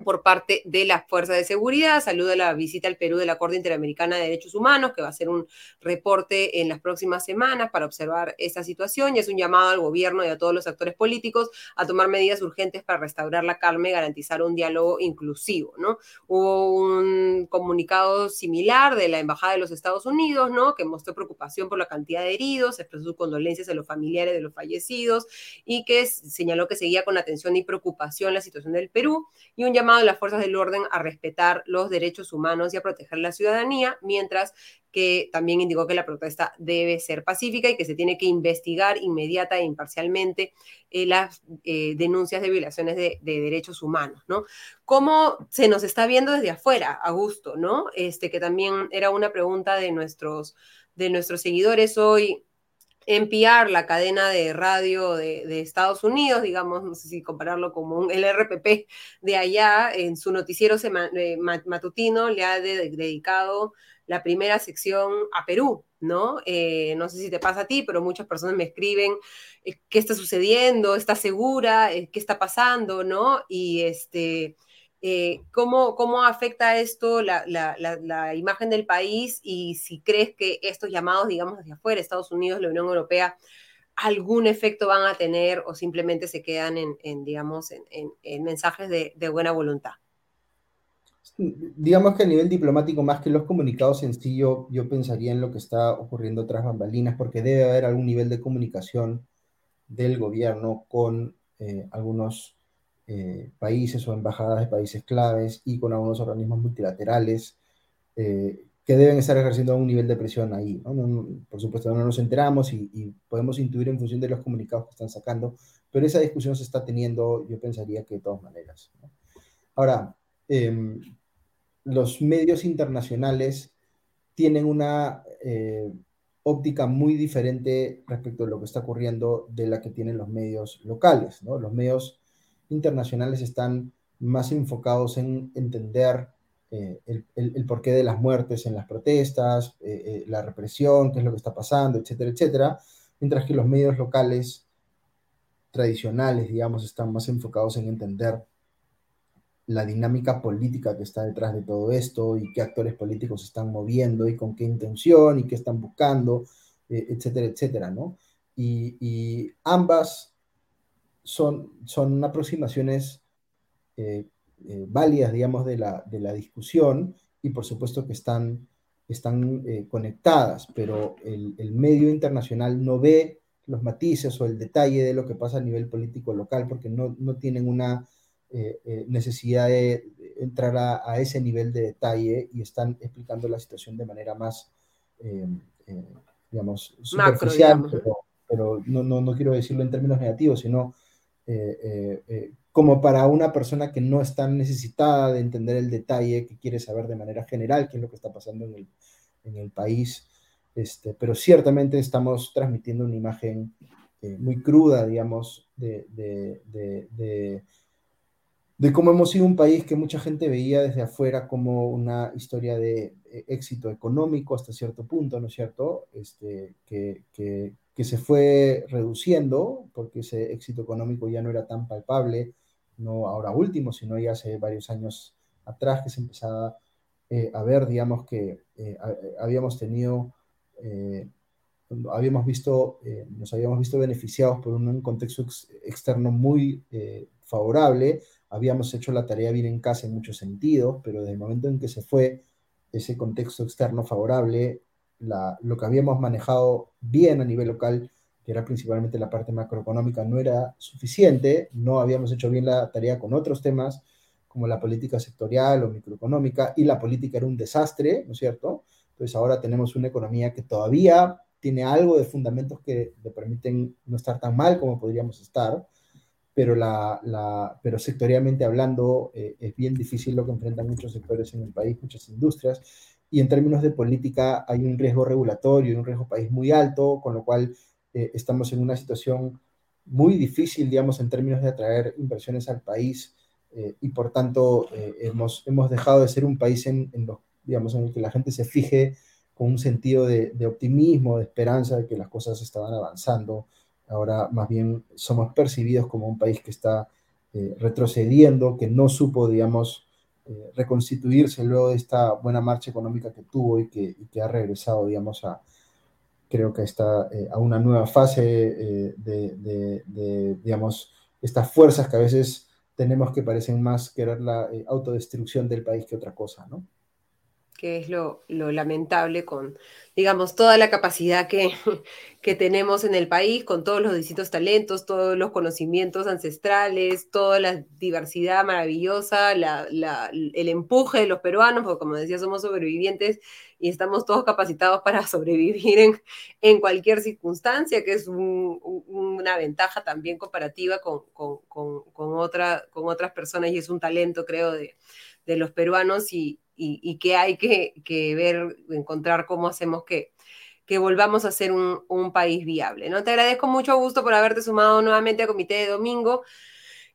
por parte de las fuerzas de seguridad. Saluda la visita al Perú de la Corte Interamericana de Derechos Humanos, que va a hacer un reporte en las próximas semanas para observar esta situación y es un llamado al gobierno y a todos los actores políticos a tomar medidas urgentes para restaurar la calma y garantizar un diálogo inclusivo, ¿no? Hubo un comunicado similar de la Embajada de los Estados Unidos, ¿no? Que mostró preocupación por la cantidad de heridos, expresó sus condolencias a los familiares de los fallecidos y que señaló que seguía con atención y preocupación la situación del Perú y un llamado de las fuerzas del orden a respetar los derechos humanos y a proteger la ciudadanía, mientras que también indicó que la protesta debe ser pacífica y que se tiene que investigar inmediata e imparcialmente eh, las eh, denuncias de violaciones de, derechos humanos, ¿no? ¿Cómo se nos está viendo desde afuera, Augusto, ¿no? Este, que también era una pregunta de nuestros, de nuestros seguidores hoy NPR, la cadena de radio de, Estados Unidos, digamos, no sé si compararlo como un, el RPP de allá, en su noticiero eh, matutino le ha dedicado la primera sección a Perú, ¿no? Eh, no sé si te pasa a ti, pero muchas personas me escriben eh, qué está sucediendo, está segura, qué está pasando, ¿no? Y este eh, ¿cómo, ¿cómo, afecta esto la, la, imagen del país y si crees que estos llamados, digamos, desde afuera, Estados Unidos, la Unión Europea, algún efecto van a tener o simplemente se quedan en, en digamos, en, en, mensajes de, buena voluntad? Digamos que a nivel diplomático, más que los comunicados sencillos, yo pensaría en lo que está ocurriendo tras bambalinas, porque debe haber algún nivel de comunicación del gobierno con eh, algunos eh, países o embajadas de países claves y con algunos organismos multilaterales eh, que deben estar ejerciendo un nivel de presión ahí. por supuesto, no nos enteramos y, podemos intuir en función de los comunicados que están sacando, pero esa discusión se está teniendo, yo pensaría que de todas maneras. Ahora, em, los medios internacionales tienen una eh, óptica muy diferente respecto a lo que está ocurriendo de la que tienen los medios locales. Los medios internacionales están más enfocados en entender eh, el, porqué de las muertes en las protestas, eh, eh, la represión, qué es lo que está pasando, etcétera, etcétera, mientras que los medios locales tradicionales, digamos, están más enfocados en entender la dinámica política que está detrás de todo esto y qué actores políticos están moviendo y con qué intención y qué están buscando, etcétera, etcétera, ¿no? Y, y ambas son, son aproximaciones eh, eh, válidas, digamos, de la, de la, discusión y por supuesto que están, están eh, conectadas, pero el, el, medio internacional no ve los matices o el detalle de lo que pasa a nivel político local porque no, no tienen una necesidad de entrar a, ese nivel de detalle y están explicando la situación de manera más, digamos, superficial, pero, pero no, no, no quiero decirlo en términos negativos, sino eh, eh, eh, como para una persona que no está necesitada de entender el detalle, que quiere saber de manera general qué es lo que está pasando en el, en el país. Este, pero ciertamente estamos transmitiendo una imagen muy cruda, digamos, de, cómo hemos sido un país que mucha gente veía desde afuera como una historia de éxito económico hasta cierto punto, ¿no es cierto? Este, que, que, que se fue reduciendo porque ese éxito económico ya no era tan palpable, no ahora último, sino ya hace varios años atrás que se empezaba eh, a ver, digamos, que eh, habíamos tenido eh, habíamos visto, eh, nos habíamos visto beneficiados por un, contexto externo muy eh, favorable, habíamos hecho la tarea bien en casa en muchos sentidos, pero desde el momento en que se fue ese contexto externo favorable, lo que habíamos manejado bien a nivel local, que era principalmente la parte macroeconómica, no era suficiente, no habíamos hecho bien la tarea con otros temas como la política sectorial o microeconómica, y la política era un desastre, ¿no es cierto? Entonces ahora tenemos una economía que todavía tiene algo de fundamentos que le permiten no estar tan mal como podríamos estar, pero, la, la pero sectorialmente hablando eh, es bien difícil lo que enfrentan muchos sectores en el país, muchas industrias, y en términos de política hay un riesgo regulatorio y un riesgo país muy alto, con lo cual eh, estamos en una situación muy difícil, digamos, en términos de atraer inversiones al país eh, y por tanto eh, hemos, hemos dejado de ser un país en, en, digamos, en el que la gente se fije con un sentido de, de, optimismo, de esperanza de que las cosas estaban avanzando. Ahora más bien somos percibidos como un país que está retrocediendo, que no supo, digamos, eh, reconstituirse luego de esta buena marcha económica que tuvo y que, ha regresado, digamos, a, creo que está eh, a una nueva fase eh, de, de, digamos, estas fuerzas que a veces tenemos que parecen más querer la eh, autodestrucción del país que otra cosa, ¿no? Que es lo, lo, lamentable con, digamos, toda la capacidad que, que, tenemos en el país, con todos los distintos talentos, todos los conocimientos ancestrales, toda la diversidad maravillosa, la, el empuje de los peruanos, porque como decía, somos sobrevivientes y estamos todos capacitados para sobrevivir en, en cualquier circunstancia, que es un, una ventaja también comparativa con, con, con, con otras personas y es un talento, creo, de, de los peruanos y, y, que hay que, ver, encontrar cómo hacemos que, que volvamos a ser un, país viable. ¿no? Te agradezco mucho, gusto por haberte sumado nuevamente a Comité de Domingo.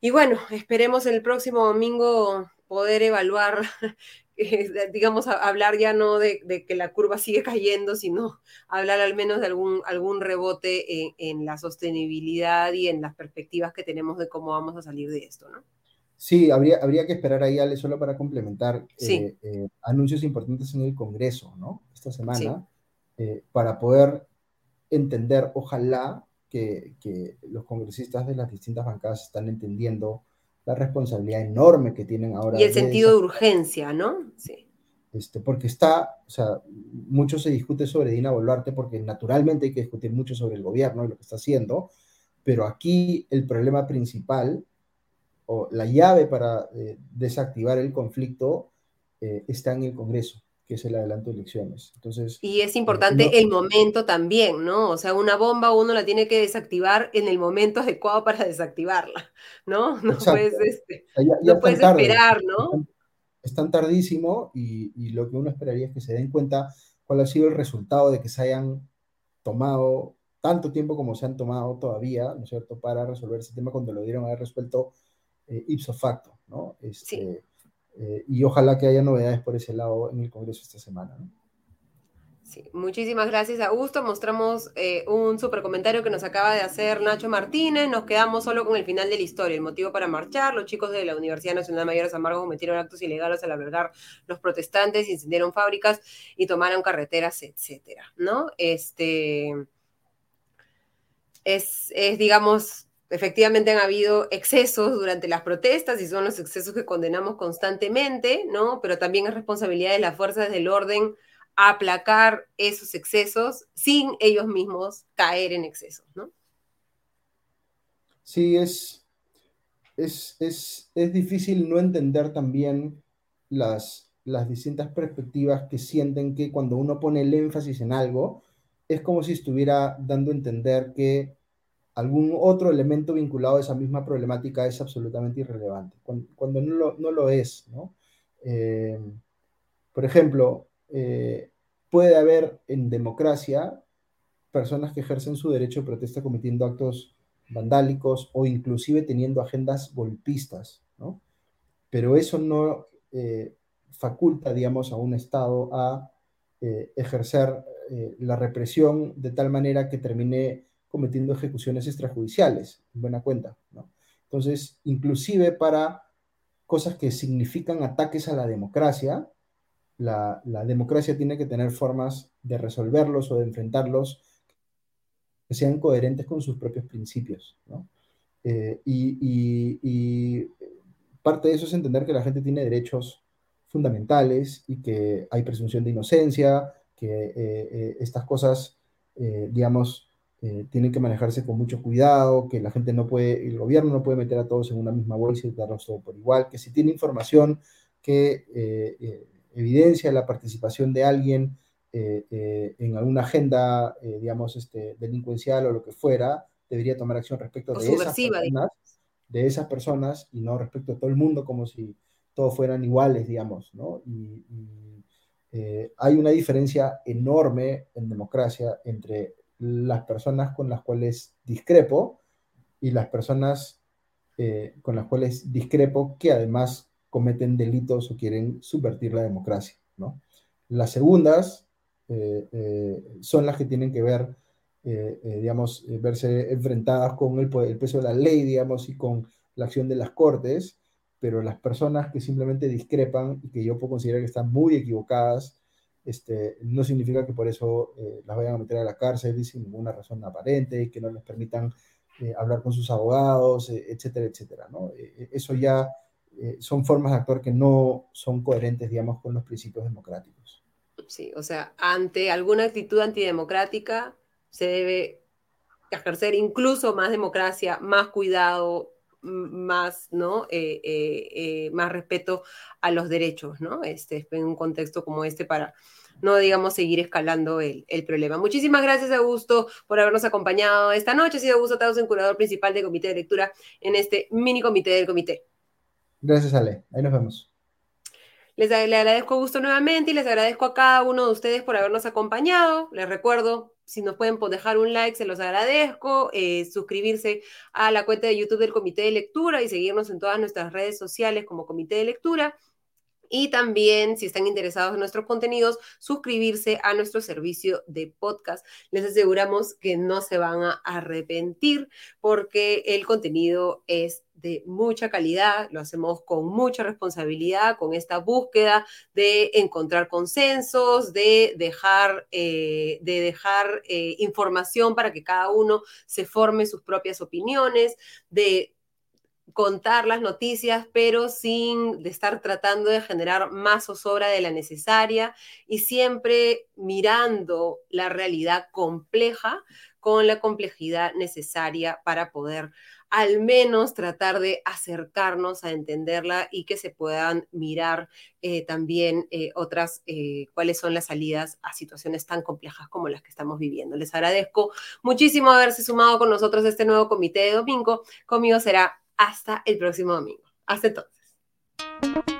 Y bueno, esperemos el próximo domingo poder evaluar, eh, digamos, hablar ya no de, de, que la curva sigue cayendo, sino hablar al menos de algún, algún rebote en, en la sostenibilidad y en las perspectivas que tenemos de cómo vamos a salir de esto, ¿no? Sí, habría, habría que esperar ahí, Ale, solo para complementar sí. eh, eh, anuncios importantes en el Congreso, ¿no? Esta semana, sí. eh, para poder entender, ojalá, que, que, los congresistas de las distintas bancadas están entendiendo la responsabilidad enorme que tienen ahora. Y el de sentido esa... de urgencia, ¿no? Sí. Este, porque está, o sea, mucho se discute sobre Dina Boluarte porque naturalmente hay que discutir mucho sobre el gobierno y lo que está haciendo, pero aquí el problema principal o la llave para eh, desactivar el conflicto eh, está en el Congreso, que es el adelanto de elecciones. Entonces, y es importante eh, no, el momento también, ¿no? O sea, una bomba uno la tiene que desactivar en el momento adecuado para desactivarla, ¿no? No exacto. puedes, este, ya, ya no puedes tarde, esperar, ¿no? Es tan tardísimo y, y lo que uno esperaría es que se den cuenta cuál ha sido el resultado de que se hayan tomado tanto tiempo como se han tomado todavía, ¿no es cierto?, para resolver ese tema cuando lo dieron haber resuelto eh, ipso facto, ¿no? Este, sí. eh, y ojalá que haya novedades por ese lado en el Congreso esta semana, ¿no? Sí, muchísimas gracias, Augusto. Mostramos eh, un super comentario que nos acaba de hacer Nacho Martínez. Nos quedamos solo con el final de la historia. El motivo para marchar: los chicos de la Universidad Nacional Mayor de San Marcos cometieron actos ilegales al albergar los protestantes, incendiaron fábricas y tomaron carreteras, etcétera, ¿no? Este. Es, es digamos, efectivamente han habido excesos durante las protestas y son los excesos que condenamos constantemente, ¿no? Pero también es responsabilidad de las fuerzas del orden aplacar esos excesos sin ellos mismos caer en excesos, ¿no? Sí, es, es, es, es difícil no entender también las, las distintas perspectivas que sienten que cuando uno pone el énfasis en algo, es como si estuviera dando a entender que algún otro elemento vinculado a esa misma problemática es absolutamente irrelevante, cuando, cuando no, lo, no, lo, es. ¿no? Eh, por ejemplo, eh, puede haber en democracia personas que ejercen su derecho de protesta cometiendo actos vandálicos o inclusive teniendo agendas golpistas, ¿no? pero eso no eh, faculta, digamos, a un Estado a ejercer la represión de tal manera que termine cometiendo ejecuciones extrajudiciales, en buena cuenta, ¿no? Entonces, inclusive para cosas que significan ataques a la democracia, la, democracia tiene que tener formas de resolverlos o de enfrentarlos que sean coherentes con sus propios principios, ¿no? Eh, y, parte de eso es entender que la gente tiene derechos fundamentales y que hay presunción de inocencia, que eh, eh, estas cosas, digamos, tienen que manejarse con mucho cuidado, que la gente no puede, el gobierno no puede meter a todos en una misma bolsa y darlos todo por igual, que si tiene información que evidencia la participación de alguien en alguna agenda, digamos, este, delincuencial o lo que fuera, debería tomar acción respecto de esas, personas, de esas personas y no respecto a todo el mundo como si todos fueran iguales, digamos, ¿no? Y, eh, hay una diferencia enorme en democracia entre las personas con las cuales discrepo y las personas eh, con las cuales discrepo que además cometen delitos o quieren subvertir la democracia, ¿no? Las segundas eh, son las que tienen que ver eh, eh, digamos, eh, verse enfrentadas con el, el, peso de la ley, digamos, y con la acción de las cortes, pero las personas que simplemente discrepan y que yo puedo considerar que están muy equivocadas, este, no significa que por eso las vayan a meter a la cárcel sin ninguna razón aparente, que no les permitan hablar con sus abogados, etcétera, etcétera. ¿no? eso ya son formas de actuar que no son coherentes, digamos, con los principios democráticos. Sí, o sea, ante alguna actitud antidemocrática, se debe ejercer incluso más democracia, más cuidado, más, ¿no? Eh, eh, eh, más respeto a los derechos, ¿no? Este, en un contexto como este para no, digamos, seguir escalando el, problema. Muchísimas gracias, Augusto, por habernos acompañado esta noche. Ha sido Augusto en curador principal del Comité de Lectura en este mini comité del comité. Gracias, Ale. Ahí nos vemos. Les agradezco a Augusto nuevamente y les agradezco a cada uno de ustedes por habernos acompañado. Les recuerdo, si nos pueden dejar un like, se los agradezco. Eh, suscribirse a la cuenta de YouTube del Comité de Lectura y seguirnos en todas nuestras redes sociales como Comité de Lectura. Y también, si están interesados en nuestros contenidos, suscribirse a nuestro servicio de podcast. Les aseguramos que no se van a arrepentir porque el contenido es de mucha calidad, lo hacemos con mucha responsabilidad, con esta búsqueda de encontrar consensos, de dejar, eh, de dejar eh, información para que cada uno se forme sus propias opiniones, de contar las noticias, pero sin estar tratando de generar más zozobra de la necesaria y siempre mirando la realidad compleja con la complejidad necesaria para poder al menos tratar de acercarnos a entenderla y que se puedan mirar eh, también eh, otras, eh, cuáles son las salidas a situaciones tan complejas como las que estamos viviendo. Les agradezco muchísimo haberse sumado con nosotros a este nuevo comité de domingo. Conmigo será hasta el próximo domingo. Hasta entonces.